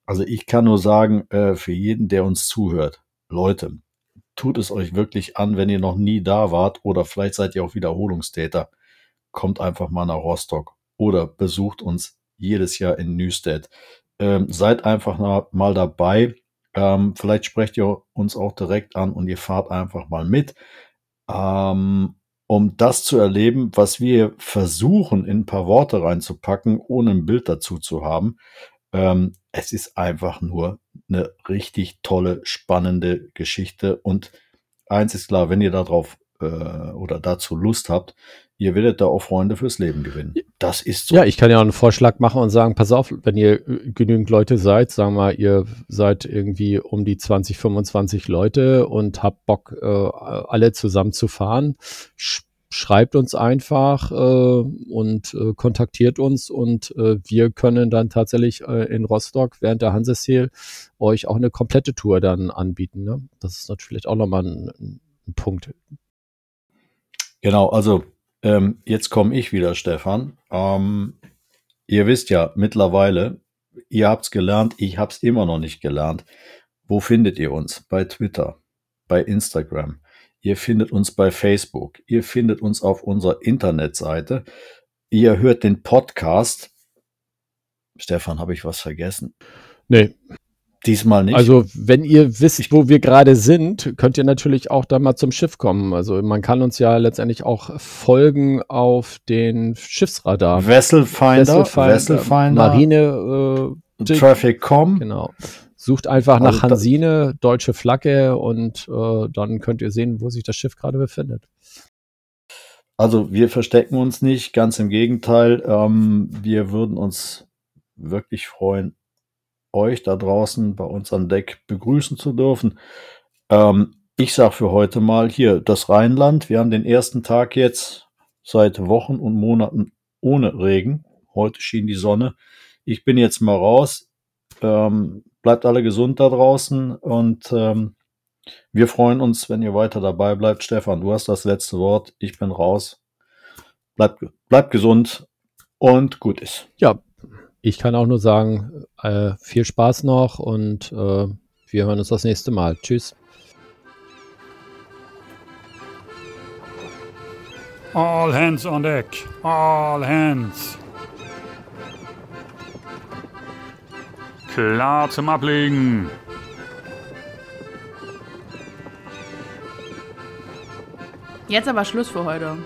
Speaker 2: Also ich kann nur sagen, äh, für jeden, der uns zuhört, Leute, tut es euch wirklich an, wenn ihr noch nie da wart oder vielleicht seid ihr auch Wiederholungstäter, kommt einfach mal nach Rostock oder besucht uns jedes Jahr in Newstead. Ähm, seid einfach mal dabei. Ähm, vielleicht sprecht ihr uns auch direkt an und ihr fahrt einfach mal mit. Ähm, um das zu erleben, was wir versuchen, in ein paar Worte reinzupacken, ohne ein Bild dazu zu haben. Ähm, es ist einfach nur eine richtig tolle, spannende Geschichte. Und eins ist klar, wenn ihr darauf äh, oder dazu Lust habt, ihr werdet da auch Freunde fürs Leben gewinnen. Das ist so.
Speaker 1: Ja, ich kann ja auch einen Vorschlag machen und sagen, pass auf, wenn ihr genügend Leute seid, sagen wir mal, ihr seid irgendwie um die 20, 25 Leute und habt Bock, äh, alle zusammen zu fahren, schreibt uns einfach äh, und äh, kontaktiert uns und äh, wir können dann tatsächlich äh, in Rostock während der Hanseseel euch auch eine komplette Tour dann anbieten. Ne? Das ist natürlich auch nochmal ein, ein Punkt.
Speaker 2: Genau, also ähm, jetzt komme ich wieder, Stefan. Ähm, ihr wisst ja mittlerweile, ihr habt's gelernt, ich hab's immer noch nicht gelernt. Wo findet ihr uns? Bei Twitter, bei Instagram. Ihr findet uns bei Facebook. Ihr findet uns auf unserer Internetseite. Ihr hört den Podcast. Stefan, habe ich was vergessen?
Speaker 1: Nee,
Speaker 2: Diesmal nicht.
Speaker 1: Also, wenn ihr wisst, wo wir gerade sind, könnt ihr natürlich auch da mal zum Schiff kommen. Also, man kann uns ja letztendlich auch folgen auf den Schiffsradar.
Speaker 2: Vesselfinder, Vesselfinder, Vesselfinder
Speaker 1: Marine
Speaker 2: äh, Traffic.com.
Speaker 1: Genau. Sucht einfach nach also, Hansine, deutsche Flagge und äh, dann könnt ihr sehen, wo sich das Schiff gerade befindet.
Speaker 2: Also wir verstecken uns nicht, ganz im Gegenteil. Ähm, wir würden uns wirklich freuen, euch da draußen bei uns an Deck begrüßen zu dürfen. Ähm, ich sage für heute mal hier das Rheinland. Wir haben den ersten Tag jetzt seit Wochen und Monaten ohne Regen. Heute schien die Sonne. Ich bin jetzt mal raus. Ähm, bleibt alle gesund da draußen und ähm, wir freuen uns, wenn ihr weiter dabei bleibt. Stefan, du hast das letzte Wort. Ich bin raus. Bleibt, bleibt gesund und gut ist.
Speaker 1: Ja, ich kann auch nur sagen, äh, viel Spaß noch und äh, wir hören uns das nächste Mal. Tschüss.
Speaker 6: All hands on deck. All hands. Klar zum Ablegen.
Speaker 7: Jetzt aber Schluss für heute.